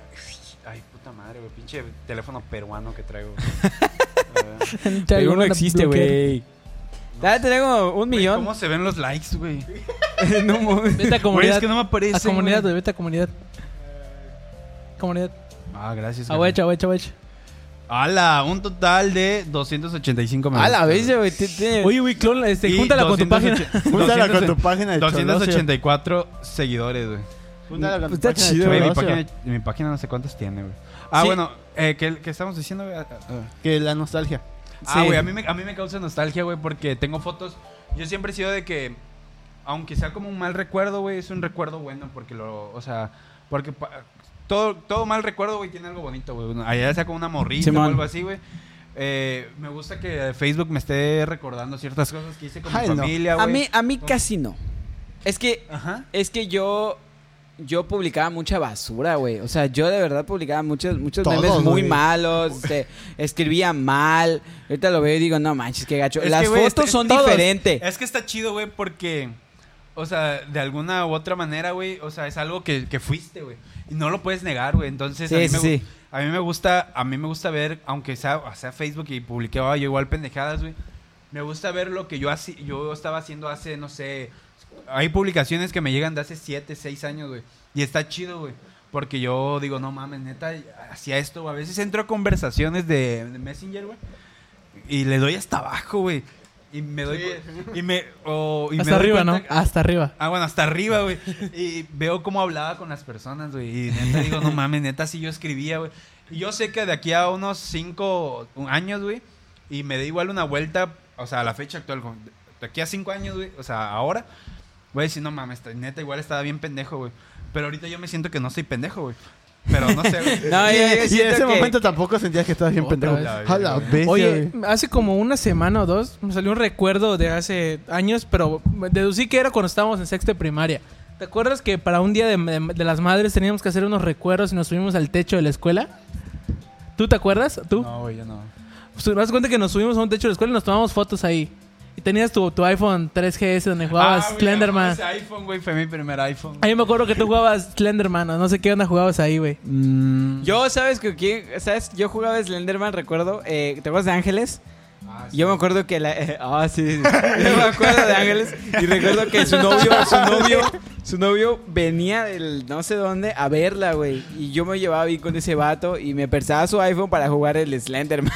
Ay, puta madre, güey, pinche teléfono peruano que traigo. A. Pero no a existe, bloquear. Güey. Ya tengo un Güey, millón. ¿Cómo se ven los likes, güey? no, mames. Vete a Güey, comunidad. es que no me aparece, a comunidad, güey. güey, vete a comunidad. Comunidad. Ah, gracias. Ahuecha, ahuecha, ahuecha. ¡Hala! Un total de 285 me A la gusta, vez, güey. güey. te- tiene- Oye, güey, clon, este, Y júntala con tu 280 página. Júntala con 200 tu página de Cholosio. 284 seguidores, güey. Júntala con tu Está página de chido, Güey, mi página, mi página no sé cuántas tiene, güey. Ah, Sí. bueno, eh, ¿qué, qué estamos diciendo, güey? Ah, ah. Que la nostalgia. Ah, Sí. güey, a mí, me, a mí me causa nostalgia, güey, porque tengo fotos. Yo siempre he sido de que, aunque sea como un mal recuerdo, güey, es un recuerdo bueno, porque lo, o sea, porque pa- todo, todo mal recuerdo, güey, tiene algo bonito, güey. Allá sea como una morrita o algo así, güey. Eh, me gusta que Facebook me esté recordando ciertas cosas que hice con Ay, mi no. familia, a güey. mí, a mí casi no. Es que, Ajá. es que yo, yo publicaba mucha basura, güey. O sea, yo de verdad publicaba muchos, muchos Todos, memes muy güey. malos. este, escribía mal. Ahorita lo veo y digo, no manches, qué gacho. Es Las que, güey, fotos este- son todos. diferentes. Es que está chido, güey, porque, o sea, de alguna u otra manera, güey, o sea, es algo que, que fuiste, güey. Y no lo puedes negar, güey. Entonces, a, Sí, mí sí, me, a mí me gusta, a mí me gusta ver, aunque sea, o sea Facebook y publiqué yo igual pendejadas, güey. Me gusta ver lo que yo, haci- yo estaba haciendo hace, no sé, hay publicaciones que me llegan de hace 7, 6 años, güey. Y está chido, güey. Porque yo digo, no mames, neta, hacía esto. güey. A veces entro a conversaciones de, de Messenger, güey. Y le doy hasta abajo, güey. Y me doy. Y me. o- y me Hasta doy arriba, ¿no? Hasta arriba. Ah, bueno, hasta arriba, güey. Y veo cómo hablaba con las personas, güey. Y neta digo, no mames, neta, sí yo escribía, güey. Y yo sé que de aquí a unos cinco años, güey, y me da igual una vuelta, o sea, a la fecha actual, de aquí a cinco años, güey, o sea, ahora, voy a decir, no mames, neta, igual estaba bien pendejo, güey. Pero ahorita yo me siento que no soy pendejo, güey. Pero no sé, güey. No, y, en ese que- momento tampoco sentías que estabas bien Otra pendejo. vez. A la bestia, Oye, güey. hace como una semana o dos me salió un recuerdo de hace años, pero deducí que era cuando estábamos en sexto de primaria. ¿Te acuerdas que para un día de, de- de las madres teníamos que hacer unos recuerdos y nos subimos al techo de la escuela? ¿Tú te acuerdas? ¿Tú? No, güey, yo no. Pues, ¿Te das cuenta que nos subimos a un techo de la escuela y nos tomamos fotos ahí? Y tenías tu, tu iPhone 3GS donde jugabas Ah, Slenderman. Ese iPhone, güey, fue mi primer iPhone. Ahí me acuerdo que tú jugabas Slenderman o no sé qué onda jugabas ahí, güey. Mm. Yo, ¿sabes que quién- ¿Sabes? Yo jugaba Slenderman, recuerdo. Eh, ¿Te acuerdas de Ángeles? Ah, sí. Yo me acuerdo que la... eh, ah, sí. Yo me acuerdo de Ángeles y recuerdo que su novio, su novio, su novio venía del no sé dónde a verla, güey. Y yo me llevaba bien con ese vato y me prestaba su iPhone para jugar el Slenderman.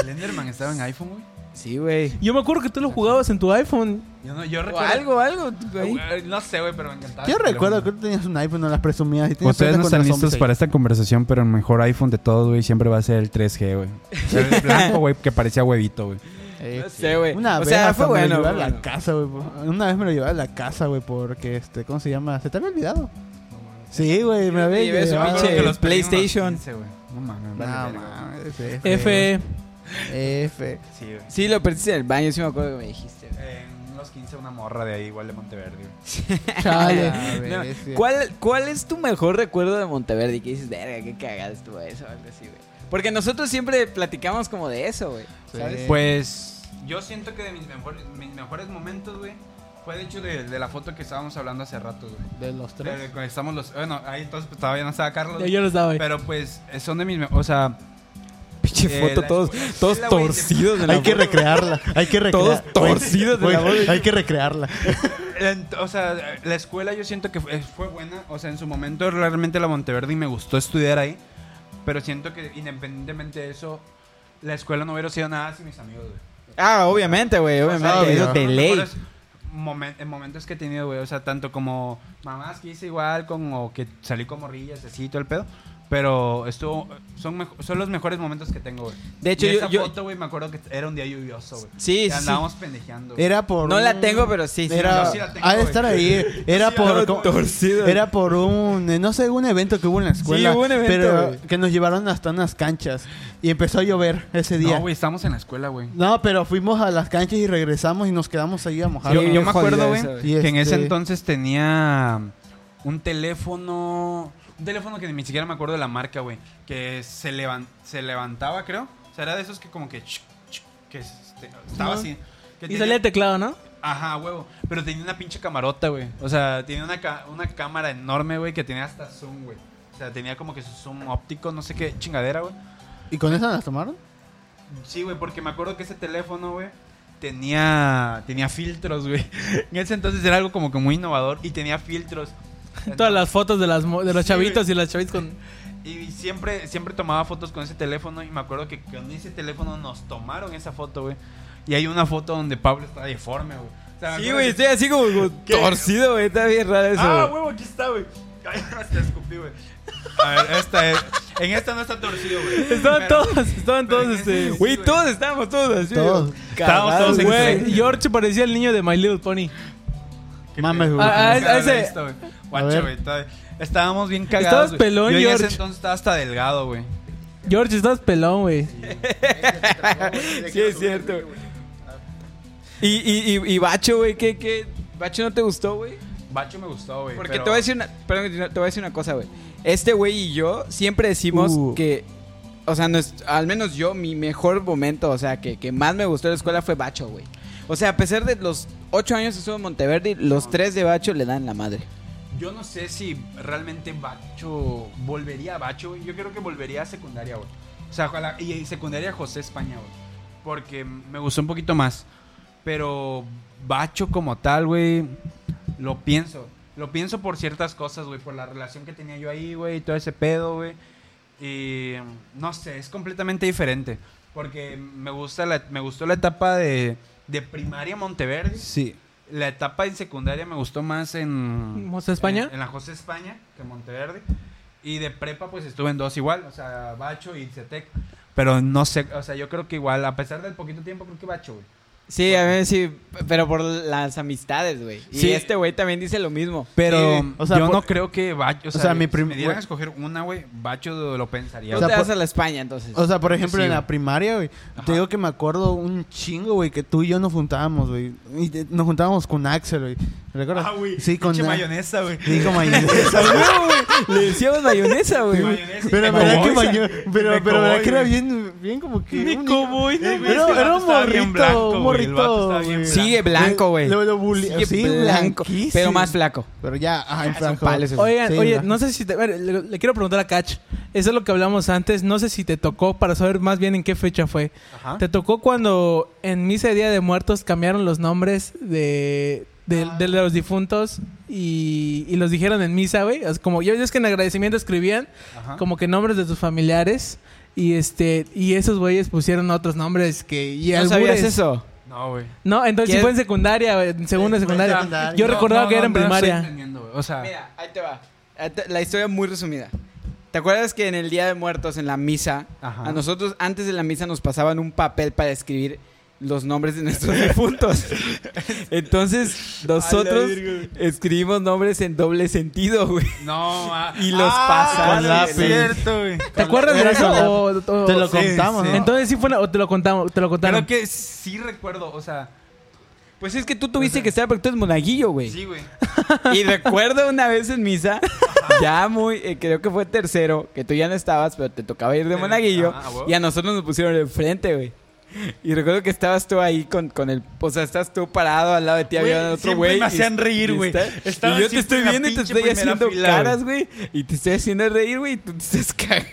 Slenderman estaba en iPhone, güey. Sí, güey. Yo me acuerdo que tú lo jugabas en tu iPhone. Yo, no, yo O recuerdo. algo, algo. güey. No sé, güey, pero me encantaba. Yo recuerdo que tú tenías un iPhone, no las presumías. Y Ustedes no están listos para esta conversación, pero el mejor iPhone de todos, güey, siempre va a ser el 3G, güey. El blanco, güey, que parecía huevito, güey. Eh, No sé, güey. Una O vez sea, hasta fue me lo bueno. llevé a fue la bueno. casa, güey. Una vez me lo llevé a la casa, güey, porque, este, ¿cómo se llama? ¿Se te había olvidado? Sí, güey, me había llevé su llevado. pinche PlayStation. 15, güey. No mames, No, vale, verga, mames, F. F. F. Sí, güey. Sí, lo perdiste en el baño, sí me acuerdo que me dijiste. güey. En los 15 una morra de ahí, igual de Monteverde, güey. Chale. Ah, No. ¿cuál, ¿Cuál es tu mejor recuerdo de Monteverde? Que dices, verga, qué cagada estuvo eso, o algo así, güey. Porque nosotros siempre platicamos como de eso, güey. Pues yo siento que de mis mejores, mis mejores momentos, güey, fue de hecho de, de la foto que estábamos hablando hace rato, güey. De los tres. De- de cuando estamos los, bueno, ahí entonces pues, todavía no estaba Carlos. Yo lo estaba, güey. Pero pues eh, son de mis, me- o sea, Pinche foto, la todos, todos torcidos de la Hay que recrearla. Hay que recrearla. Todos torcidos de la voz. Hay que recrearla. O sea, la escuela yo siento que fue, buena. O sea, en su momento realmente la Monteverdi me gustó estudiar ahí. Pero siento que independientemente de eso, la escuela no hubiera sido nada sin mis amigos, güey. Ah, obviamente, güey, obviamente. obvio. Eso de ley. en momentos que he tenido, güey. O sea, tanto como mamás que hice igual, como que salí con morrillas, así y todo el pedo. Pero estuvo, son, son los mejores momentos que tengo, güey. De hecho, Y yo- esa yo- foto, güey, me acuerdo que era un día lluvioso, güey. Sí, sí. andábamos pendejeando. güey. Era por. No la tengo, pero sí. sí. Era, yo sí la tengo, ha de estar ahí. Era Sí, por. torcido. Era por un. eh, No sé, un evento que hubo en la escuela. hubo un evento, Pero güey. que nos llevaron hasta unas canchas. Y empezó a llover ese día. No, güey, estamos en la escuela, güey. No, pero fuimos a las canchas y regresamos y nos quedamos ahí a mojar. Yo, Sí, me acuerdo, güey, que en ese este- entonces tenía un teléfono. Un teléfono que ni siquiera me acuerdo de la marca, güey. Que se, levan- se levantaba, creo. O sea, era de esos que como que. que este, estaba No. así. que Y tenía- salía el teclado, ¿no? Ajá, huevo. Pero tenía una pinche camarota, güey. O sea, tenía una, ca- una cámara enorme, güey, que tenía hasta zoom, güey. O sea, tenía como que su zoom óptico, no sé qué chingadera, güey. ¿Y con eso las tomaron? Sí, güey, porque me acuerdo que ese teléfono, güey, tenía, tenía filtros, güey. En ese entonces era algo como que muy innovador y tenía filtros. Todas las fotos de, las, de los Sí, chavitos güey. y las chavitas con... Y siempre, siempre tomaba fotos con ese teléfono y me acuerdo que con ese teléfono nos tomaron esa foto, güey. Y hay una foto donde Pablo está deforme, güey. O sea, me Sí, güey, que- estoy así como, torcido, güey. Está bien raro eso. Ah, güey. huevo, aquí está, güey. Ay, hasta escupí, güey. A ver, esta es. En esta no está torcido, güey. Estaban Pero- todos, estaban todos, este... Güey, Sí, todos estábamos todos así. Todos. Estábamos todos en güey. Güey, George parecía el niño de My Little Pony. Mames, güey. Ah, ah, Nunca lo ese- güey. Guacho, güey. está- Estábamos bien cagados. Estabas güey. pelón, Yo en ese George. entonces estaba hasta delgado, güey. George, estás pelón, güey. Sí, es cierto. Y, y, y, y Bacho, güey, ¿qué, qué? ¿Bacho no te gustó, güey? Bacho me gustó, güey. Porque pero- te voy a decir una, perdón, te voy a decir una cosa, güey. Este güey y yo siempre decimos Uh. que, o sea, nues- al menos yo, mi mejor momento, o sea, que, que más me gustó de la escuela fue Bacho, güey. O sea, a pesar de los ocho años que estuvo en Monteverdi, los tres de Bacho le dan la madre. Yo no sé si realmente Bacho volvería a Bacho. Yo creo que volvería a secundaria, güey. O sea, y secundaria José España, güey. Porque me gustó un poquito más. Pero Bacho como tal, güey, lo pienso. Lo pienso por ciertas cosas, güey. Por la relación que tenía yo ahí, güey. Y todo ese pedo, güey. Y no sé, es completamente diferente. Porque me, gusta la, me gustó la etapa de, de primaria Monteverde. Sí. La etapa en secundaria me gustó más en... ¿José España? En, en la José España que en Monteverde. Y de prepa pues estuve en dos igual, o sea, Bacho y Cetec. Pero no sé, o sea, yo creo que igual, a pesar del poquito tiempo, creo que Bacho, güey. Sí, a ver, sí, pero por las amistades, güey. Y Sí. este güey también dice lo mismo. Pero Sí, o sea, yo por- no creo que Bacho, o sea, sea, mi si me dieran a güey. escoger una, güey, Bacho lo pensaría. Tú O sea, te vas por- a la España, entonces. O sea, por ejemplo, Sí, en la güey. primaria, güey. Te digo que me acuerdo un chingo, güey, que tú y yo nos juntábamos, güey. Y te- nos juntábamos con Axel, güey. ¿Recuerdas? Ah, güey, Sí, con mayonesa, güey. Sí, con mayonesa, güey. Le decíamos mayonesa, güey. Y Pero verdad que, coboy. mayo- pero, verdad que era güey. bien, bien como que. Un- coboy, no Era, un morrito, morrito. Sigue blanco, güey. Lo, lo bulli- Sigue sí, blanco, blanquísimo. pero más flaco. Pero ya, ajá, en pales. Oigan, Sí, oye, no sé si te... a ver, le, le quiero preguntar a Catch. Eso es lo que hablamos antes. No sé si te tocó para saber más bien en qué fecha fue. Ajá. ¿Te tocó cuando en Misa de Día de Muertos cambiaron los nombres de, de, de los difuntos y, y los dijeron en misa, güey? Como yo es que en agradecimiento escribían Ajá. como que nombres de tus familiares y este y esos güeyes pusieron otros nombres que y ¿No sabías eso? No, güey. No, entonces fue en secundaria, güey, en fue en secundaria. secundaria. Yo No, recordaba No, que era en no estoy primaria. entendiendo, güey. O sea, Mira, ahí te va. Ahí te- La historia muy resumida. ¿Te acuerdas que en el Día de Muertos, en la misa, Ajá. a nosotros antes de la misa nos pasaban un papel para escribir los nombres de nuestros difuntos? Entonces, nosotros escribimos nombres en doble sentido, güey. no, ah, Y los ah, lápiz. es cierto, güey. ¿Te acuerdas de eso? O- o- Te lo Sí, contamos, sí. ¿no? Entonces sí fue una- o te lo contamos, te lo contaron. Creo que sí recuerdo, o sea, Pues es que tú tuviste que estar porque tú eres monaguillo, güey. sí, güey. Y recuerdo una vez en misa, ya muy, eh, creo que fue tercero, que tú ya no estabas, pero te tocaba ir de Pero- monaguillo. ajá, güey. y a nosotros nos pusieron enfrente, güey. Y recuerdo que estabas tú ahí con, con el... O sea, estás tú parado al lado de ti, había otro güey. me y- hacían reír, güey. Y yo te estoy viendo y te estoy haciendo fila, caras, güey. Y te estoy haciendo reír, güey. Y tú te estás cagando.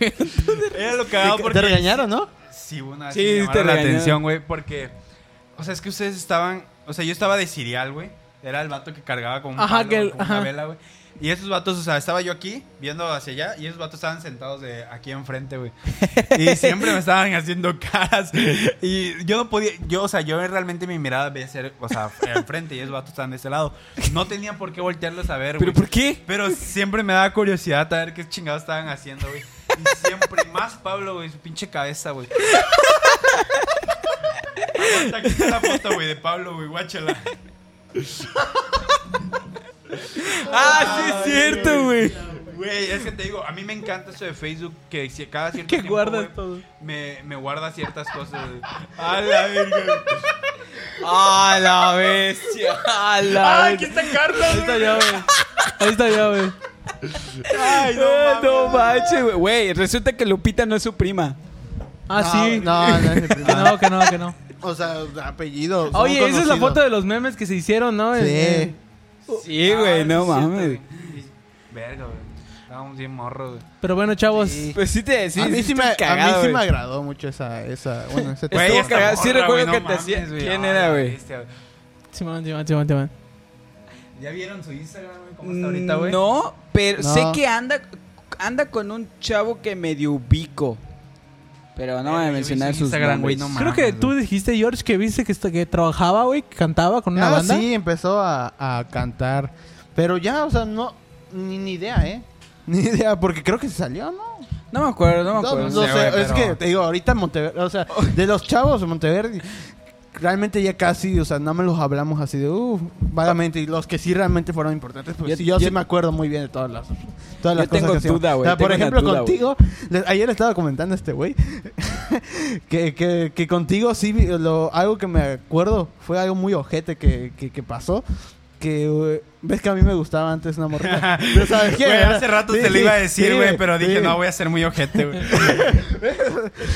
Era lo cagado porque... Te regañaron, ¿no? Sí, una vez Sí, me te llamaron la atención, güey, porque... O sea, es que ustedes estaban... O sea, yo estaba de cereal, güey. Era el vato que cargaba con un Ajá, palo, que el- con una vela, güey. Y esos vatos, o sea, estaba yo aquí, viendo hacia allá, y esos vatos estaban sentados de aquí enfrente, güey. Y siempre me estaban haciendo caras. Y yo no podía, yo, o sea, yo realmente mi mirada debía ser, o sea, enfrente, y esos vatos estaban de este lado. No tenía por qué voltearlos a ver, güey. ¿Pero por qué? Pero siempre me daba curiosidad a ver qué chingados estaban haciendo, güey. Y siempre, más Pablo, güey, su pinche cabeza, güey. Aguanta, Aquí está la foto, güey, de Pablo, güey, guáchala. Ah, sí es cierto, güey. Güey, es que te digo, a mí me encanta eso de Facebook, que si cada cierto Que tiempo, guardas güey, todo. Me, me guarda ciertas cosas, güey. A la verga. ¡A la bestia! ¡A la ¡Ay, aquí está Carlos! Ahí está ya, güey. Ahí está ya, güey. ¡Ay, Eh, no, No manches, güey. Güey, resulta que Lupita no es su prima. Ah, No, sí. No, no es el Que primero. no, que no, que no. O sea, apellido. son Oye, esa es la conocidos. foto de los memes que se hicieron, ¿no? Sí. En- Sí, güey, Ah, no sí, cierto, mames. güey. Verga, güey. Estábamos bien morros, güey. Pero bueno, chavos. Sí. Pues sí te sí, a mí sí me, a cagado, mí sí güey. me agradó mucho esa, esa, bueno, ese Güey, cagado. Sí recuerdo güey, que te hacía- güey. ¿Quién Ah, era, güey? güey. Simón, Simón, Simón, Simón. ¿Ya vieron su Instagram, güey? ¿Cómo está ahorita, güey? Mm, No, pero No. sé que anda anda con un chavo que medio ubico. Pero no voy a mencionar su sus Instagram, güey, nombres. no Creo que tú güey. dijiste, George, que viste que, que trabajaba, güey, que cantaba con una Ah, banda. sí, empezó a, a cantar. Pero ya, o sea, no, ni, ni idea, ¿eh? Ni idea, porque creo que se salió, ¿no? No me acuerdo, no me No, acuerdo. no sé, sé, güey, es pero- que te digo, ahorita Monteverde, o sea, de los chavos de Monteverde, realmente ya casi, o sea, no me los hablamos así de, uh, vagamente, y los que sí realmente fueron importantes, pues Yo- sí, yo, yo- sí me acuerdo muy bien de todas las, todas las Yo cosas tengo que hacíamos. duda, güey, O sea, por tengo ejemplo, duda, contigo, ayer estaba comentando a este güey, que, que, que contigo sí, lo, algo que me acuerdo fue algo muy ojete que, que, que pasó. Que ves que a mí me gustaba antes una morrita. Pero ¿sabes qué? Güey, hace rato sí, te lo iba a decir, sí, güey, pero dije, no, voy a ser muy ojete, güey. Eh,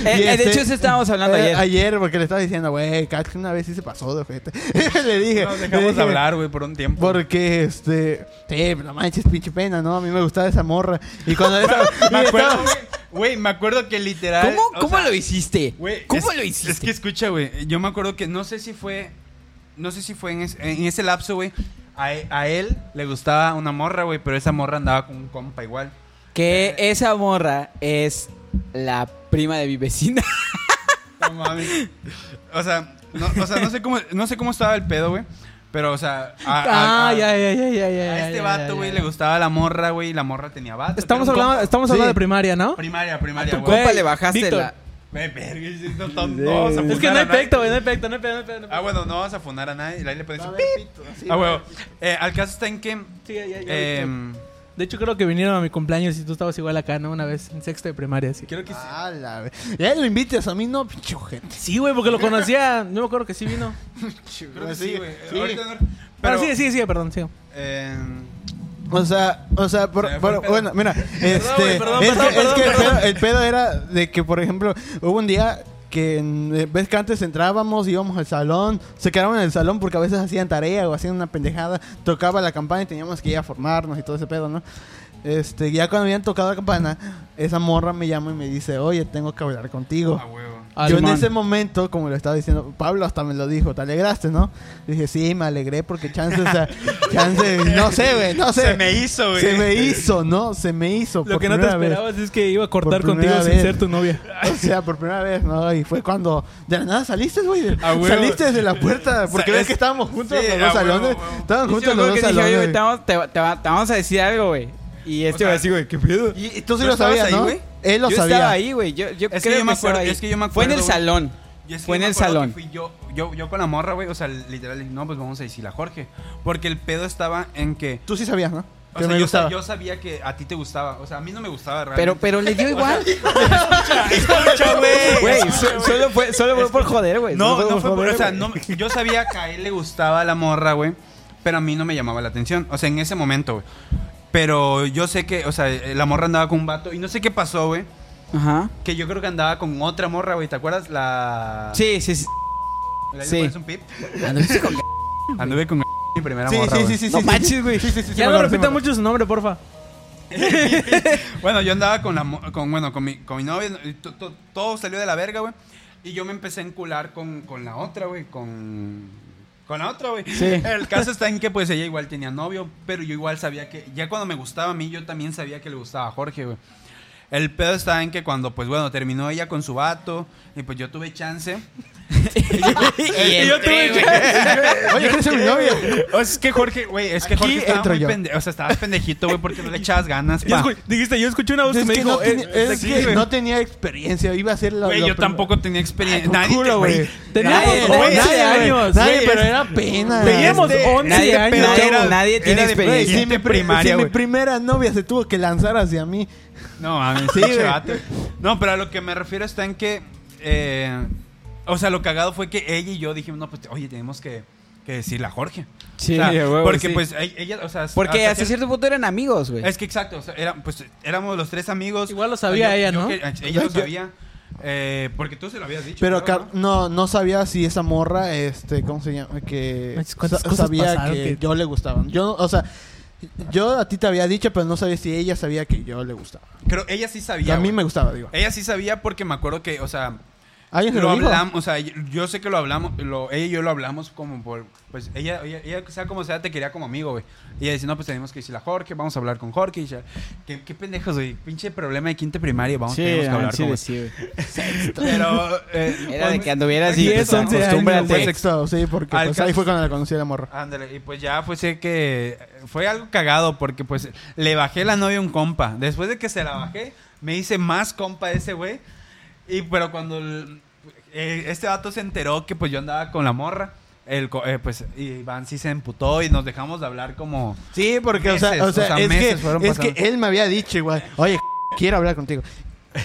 eh, de este- hecho, eso estábamos hablando Eh, ayer. porque le estaba diciendo, güey, Kat una vez sí se pasó de ojete. le dije. Nos le dejamos dije, hablar, güey, por un tiempo. Porque, este. Sí, no manches, pinche pena, ¿no? A mí me gustaba esa morra. Y cuando. Me acuerdo, güey, me acuerdo que literal... ¿Cómo, o cómo sea, lo hiciste? ¿Cómo es- lo hiciste? Es que escucha, güey. Yo me acuerdo que no sé si fue. No sé si fue en, es- en ese lapso, güey. A, a él le gustaba una morra, güey, pero esa morra andaba con un compa igual. Que esa morra es la prima de mi vecina. No mames. O sea, no, o sea, no sé cómo, no sé cómo estaba el pedo, güey. Pero, o sea, a, a- Ah, a- ya, ya, ya, ya, ya. a ya, este vato, güey, le gustaba la morra, güey, y la morra tenía vato. Estamos hablando, compa. estamos Sí. hablando de primaria, ¿no? Primaria, primaria, tu güey. compa le bajaste Víctor. la... Es que no hay nadie. pecto, güey, no hay pecto, no hay hay Ah, bueno, no vamos a funar a nadie. Ahí le haber pito, Ah, huevo. Eh, al caso está en que. Sí, ya, ya, ya, em, De hecho, creo que vinieron a mi cumpleaños y tú estabas igual acá, ¿no? Una vez, en sexto de primaria, sí. quiero que. Ah, la ve- Ya lo invites a mí, no, pinche ojete. Sí, güey, porque lo conocía. No me acuerdo que sí vino. Creo que sí, güey. Sí. Ahorita no- Pero sí, sí, sí, perdón, sí. em, O sea, o sea, por- Se bueno, mira, este, güey, perdón, es, perdón, que, es perdón, que el, perdón. pedo, el pedo era de que, por ejemplo, hubo un día que eh, ves que antes entrábamos, íbamos al salón, se quedaban en el salón porque a veces hacían tarea o hacían una pendejada, tocaba la campana y teníamos que ir a formarnos y todo ese pedo, ¿no? Este, ya cuando habían tocado la campana, esa morra me llama y me dice, oye, tengo que hablar contigo. Ah, Yo en ese momento, como le estaba diciendo, Pablo hasta me lo dijo, ¿te alegraste, no? Dije, sí, me alegré porque chance, o sea, chance, no sé, güey, no sé. Se me hizo, güey. Se me hizo, ¿no? Se me hizo. Lo que no te vez. esperabas es que iba a cortar contigo primera sin vez. ser tu novia. O sea, por primera vez, ¿no? Y fue cuando de la nada saliste, güey. Huevo. Saliste desde la puerta. Porque ves es- que estábamos juntos Sí, los dos huevo, salones. huevo. Estaban Yo juntos los dos que dije, oye, güey, salones. te vamos, te, te va- te vamos a decir algo, güey. Y este O güey sea, así, güey, ¿qué pedo? Y, tú sí ¿Tú lo sabías, ahí, ¿no? güey? Él lo yo sabía. estaba ahí, güey. Yo, yo Es que creo yo me que estaba acuerdo- ahí. es que yo me Fue en el acuerdo, güey. salón. Y es que Fue en el acuerdo salón. fui yo, yo, yo con la morra, güey. O sea, literal, no, pues vamos a decirle a Jorge. Porque el pedo estaba en que. Tú sí sabías, ¿no? O sea, me yo, yo sabía que a ti te gustaba. O sea, a mí no me gustaba Pero, realmente. pero le dio igual. escucha, güey. Güey, so- solo fue, solo fue por joder, güey. No, no fue por, joder, o sea, no, yo sabía que a él le gustaba la morra, güey, pero a mí no me llamaba la atención, o sea, en ese momento, güey. Pero yo sé que, o sea, la morra andaba con un vato y no sé qué pasó, güey, Ajá. que yo creo que andaba con otra morra, güey, ¿te acuerdas? La Sí, sí, sí. ¿Le sí. un pip? Anduviste con- Anduve con mi primera Sí, morra, sí, sí, sí. No sí, manches, güey. Sí, sí, sí. sí, ya no repita mucho su nombre, porfa. Bueno, yo andaba con la mo- con bueno, con mi con mi novia, y to- to- todo salió de la verga, güey. Y yo me empecé a encular con, con la otra, güey, con Con la otra, güey. Sí. El caso está en que pues ella igual tenía novio, pero yo igual sabía que, ya cuando me gustaba a mí, yo también sabía que le gustaba a Jorge, güey. El pedo está en que cuando, pues bueno, terminó ella con su vato, y pues yo tuve chance. y yo tuve chance. Oye, ¿quieres ser mi novia? O sea, es que Jorge, güey, es que Aquí Jorge estaba entro muy yo. pendejo. O sea, estabas pendejito, güey, porque no le echabas ganas, pa. dijiste, yo escuché una voz Es que me que, dijo, no, tenía, eh, es sí, que güey. no tenía experiencia. Iba a ser la. Güey, lo yo tampoco tenía experiencia. Nadie, culo, güey. güey. Teníamos Nadie, 11 güey. Nadie, años. Nadie, güey, pero es- era pena. Teníamos Este, 11 nadie- años. nadie- Era- nadie tiene era de- Güey, experiencia. si, mi, pri- primaria, si mi güey. primera novia se tuvo que lanzar hacia mí. No, mames, Sí, pinche güey. vato. No, pero a lo que me refiero está en que. eh, o sea, lo cagado fue que ella y yo dijimos, no, pues, oye, tenemos que, que decirle a Jorge. Sí, O sea, huevo, porque, sí. pues, ella, o sea. Porque hasta cier- cierto punto eran amigos, güey. Es que exacto, o sea, era- pues, éramos los tres amigos. Igual lo sabía ella, ¿no? que- ella lo sabía. eh, porque tú se lo habías dicho. Pero no, no sabía si esa morra, este, ¿cómo se llama? Que sa- sabía que, que- yo le gustaba. Yo, o sea, yo a ti te había dicho, pero no sabía si ella sabía que yo le gustaba. Pero ella sí Y sabía. a mí güey. me gustaba, digo. Ella sí sabía porque me acuerdo que, o sea, ¿Alguien se lo lo dijo? hablamos, o sea, yo- sé que lo hablamos, lo, ella y yo lo hablamos como por, pues ella, ella, ella, sea como sea, te quería como amigo, güey. Y ella dice, no, pues tenemos que decirle a Jorge, vamos a hablar con Jorge. Y ya, ¿Qué, qué pendejos, güey, pinche problema de quinta primaria, vamos, tenemos que hablar con sí, Pero, eh, Era de pues, que anduviera así. 10, pues, 11 acostúmbrate. Fue sexto, sí, porque pues, ahí caso- fue cuando la conocí a la morra. Ándale, y pues ya pues sé que fue algo cagado porque pues le bajé la novia a un compa. Después de que se la bajé, me hice más compa ese güey. Y pero cuando el- eh, este vato se enteró que pues yo andaba con la morra, el, eh, pues Iván sí se emputó y nos dejamos de hablar como... Sí, porque, o sea, Meses, o sea, o sea, es, meses que, es que él me había dicho igual, oye, quiero hablar contigo.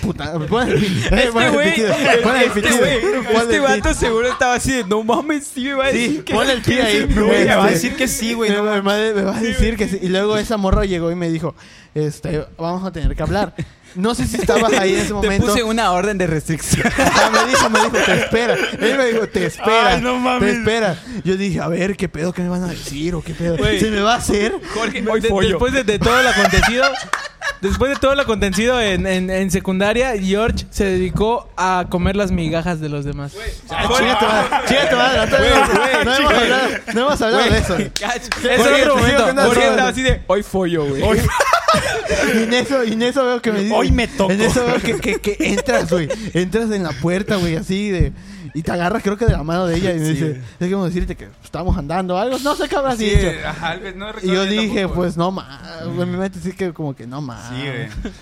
Puta, Este el güey, este güey, este vato seguro estaba así de, no mames, sí me va a decir que... pon el pie ahí. Me voy a decir que sí, güey. Me, va a decir que sí. Y luego esa morra llegó y me dijo, este, vamos a tener que hablar. No sé si estabas ahí en ese Te momento. puse una orden de restricción. Ajá, me dijo, me dijo, te espera. Él me dijo, te espera. Ay, no mames. Te espera. Yo dije, a ver, ¿qué pedo? ¿Qué me van a decir? ¿O qué pedo? Güey. ¿Se me va a hacer? Jorge, De- después de, de todo lo acontecido, después de todo lo acontecido en, en, en secundaria, George se dedicó a comer las migajas de los demás. Ah, chinga tu madre, chinga tu madre, no, hemos hablado, no hemos hablado de eso. Es Jorge, otro momento. Jorge estaba así de, hoy follo, güey. Y en eso, y en eso veo que me dice. Hoy me toco. En eso veo que, que, que entras, güey. Entras en la puerta, güey, así de. Y te agarras, creo que de la mano de ella. Y me Sí, dice, es como decirte que estábamos andando o algo. No sé qué habrás Sí, dicho. ajá, algo- no Y yo dije, tampoco, pues no más. En mi mente sí que como que no más. Sí, güey.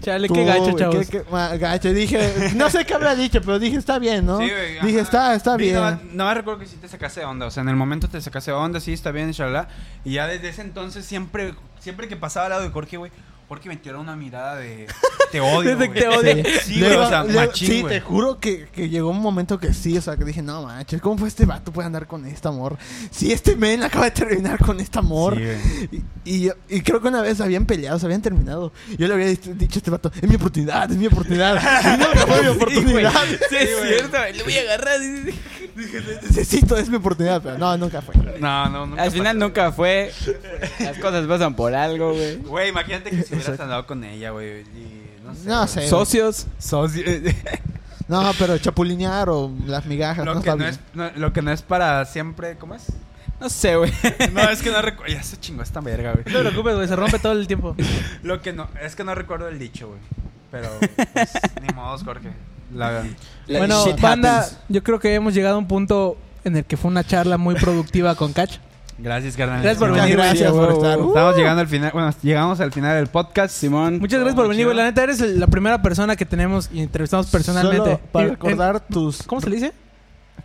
Chale, Tú, qué gacho, chavos. qué- qué ma- gacho. Dije, no sé qué habrá dicho, pero dije, está bien, ¿no? Sí, güey, ajá. dije, está, está bien. No, no me recuerdo que sí te sacaste de onda. O sea, en el momento te sacaste de onda, sí, está bien, inshallah. Y ya desde ese entonces, siempre, siempre que pasaba al lado de Jorge, güey, Jorge me tiró una mirada de. Te odio. Desde te odia. Sí, güey, Luego- o sea, luego- machín, sí, güey. te juro que, que llegó un momento que sí, o sea, que dije, no manches, ¿cómo fue este vato puede andar con esta amor? Si este men acaba de terminar con esta amor. Sí, y, y, yo- y creo que una vez habían peleado, se habían terminado. Yo le había dicho, a este vato, es mi oportunidad, es mi oportunidad. Y nunca fue mi oportunidad. Sí, es cierto. Le voy a agarrar. Necesito, es mi oportunidad, pero no, nunca fue. No, no, nunca Al final pasó. nunca fue. Las cosas pasan por algo, güey. Güey, imagínate que si hubieras andado con ella, güey. Y no sé. No güey. sé. Socios. Socio- No, pero chapulinear o las migajas, no lo, que no es, no- lo que no es para siempre. ¿Cómo es? No sé, güey. No, es que no recuerdo. Ya se chingó esta verga, güey. No te preocupes, güey, se rompe todo el tiempo. Lo que no, es que no recuerdo el dicho, güey. Pero, pues, ni modos, Jorge. La, bueno, banda, happens. yo creo que hemos llegado a un punto en el que fue una charla muy productiva con Catch. gracias, carnal. Gracias por venir, gracias por estar. huevo. Estamos llegando al final. Bueno, llegamos al final del podcast. Simón. Muchas gracias por venir, güey. La neta, eres la primera persona que tenemos y entrevistamos personalmente. Solo para recordar tus... ¿Cómo se le dice?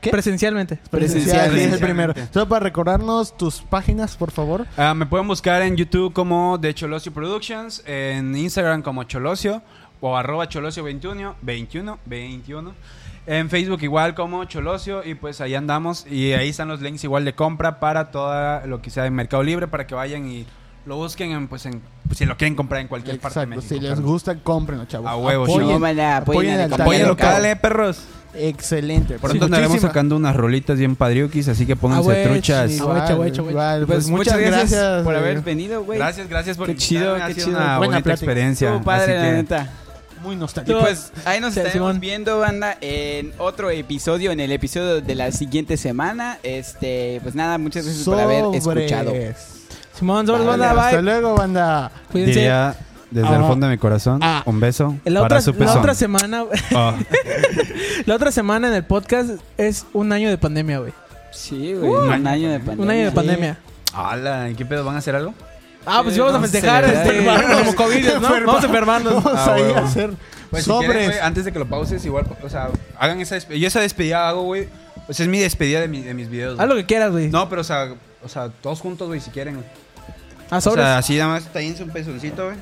¿Qué? Presencialmente. Presencial, Presencialmente. es el primero. Solo para recordarnos tus páginas, por favor. Ah, me pueden buscar en YouTube como de Cholosio Productions, en Instagram como Cholosio o arroba Cholosio 21, 21, 21. En Facebook igual como Cholosio y pues ahí andamos y ahí están los links igual de compra para todo lo que sea en Mercado Libre para que vayan y lo busquen en, pues en pues, si lo quieren comprar en cualquier parte de Exacto. México. Si les gusta, cómprenlo, chavos. A huevo, Apoyen. Apoyen apoyen local, eh, perros. Excelente. Pronto Sí, muchísima- sacando unas rolitas bien padriuquis, así que pónganse Ah, güey, truchas. sí. Igual, aguacha. igual, Pues, muchas gracias, por eh, haber venido, güey. Gracias, gracias por Qué chido, qué chido. una Buena bonita plática. experiencia. Estuvo padre, así la que- neta. Muy Y nostálgico. pues ahí nos Sí, estaremos Simón. viendo, banda, en otro episodio, en el episodio de la siguiente semana. Este, pues nada, muchas gracias por haber escuchado. Simón, sobres, Vale, banda, hasta bye. luego, banda. Cuídense. Diría desde el Ah. fondo de mi corazón, Ah. un beso La para otra, su la pezón. otra semana, Ah. la otra semana en el podcast es un año de pandemia, güey. Sí, güey, un año de pandemia. Un año de Sí. pandemia. ¿y qué pedo? ¿Van a hacer algo? Ah, pues Sí, vamos a festejar este, como COVID, ¿no? Vamos a enfermarnos. Vamos Ah, a ir a hacer Pues si quieren, sobres. antes de que lo pauses, igual, o sea, hagan esa despedida. Yo esa despedida hago, güey. Pues es mi despedida de, mi- de mis videos. Haz lo que quieras, güey. No, pero o sea, o sea, todos juntos, güey, si quieren. güey. Ah, O sobres. sea, así nada más, tállense un pezoncito, güey.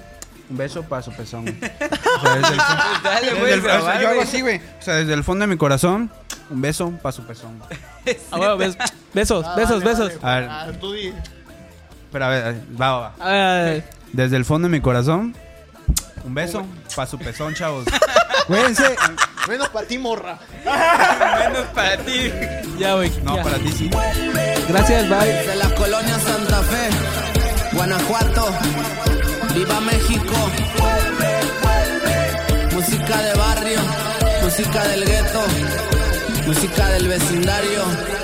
Un beso para su pezón. güey. O sea, desde el, Dale, desde güey, el- o sea, grabar, yo hago así, güey. O sea, desde el fondo de mi corazón, un beso para su pezón. Ah, bueno, bes- besos, Ah, besos, besos. A ver. Ah, tú di. Pero a ver, a ver, va, va, Desde el fondo de mi corazón, un beso para su pezón, chavos. Cuídense. Menos para ti, morra. Menos para ti. ya, güey. No, ya. para ti sí. Gracias, bye. de la colonia Santa Fe, Guanajuato, viva México. Música de barrio, música del gueto, música del vecindario.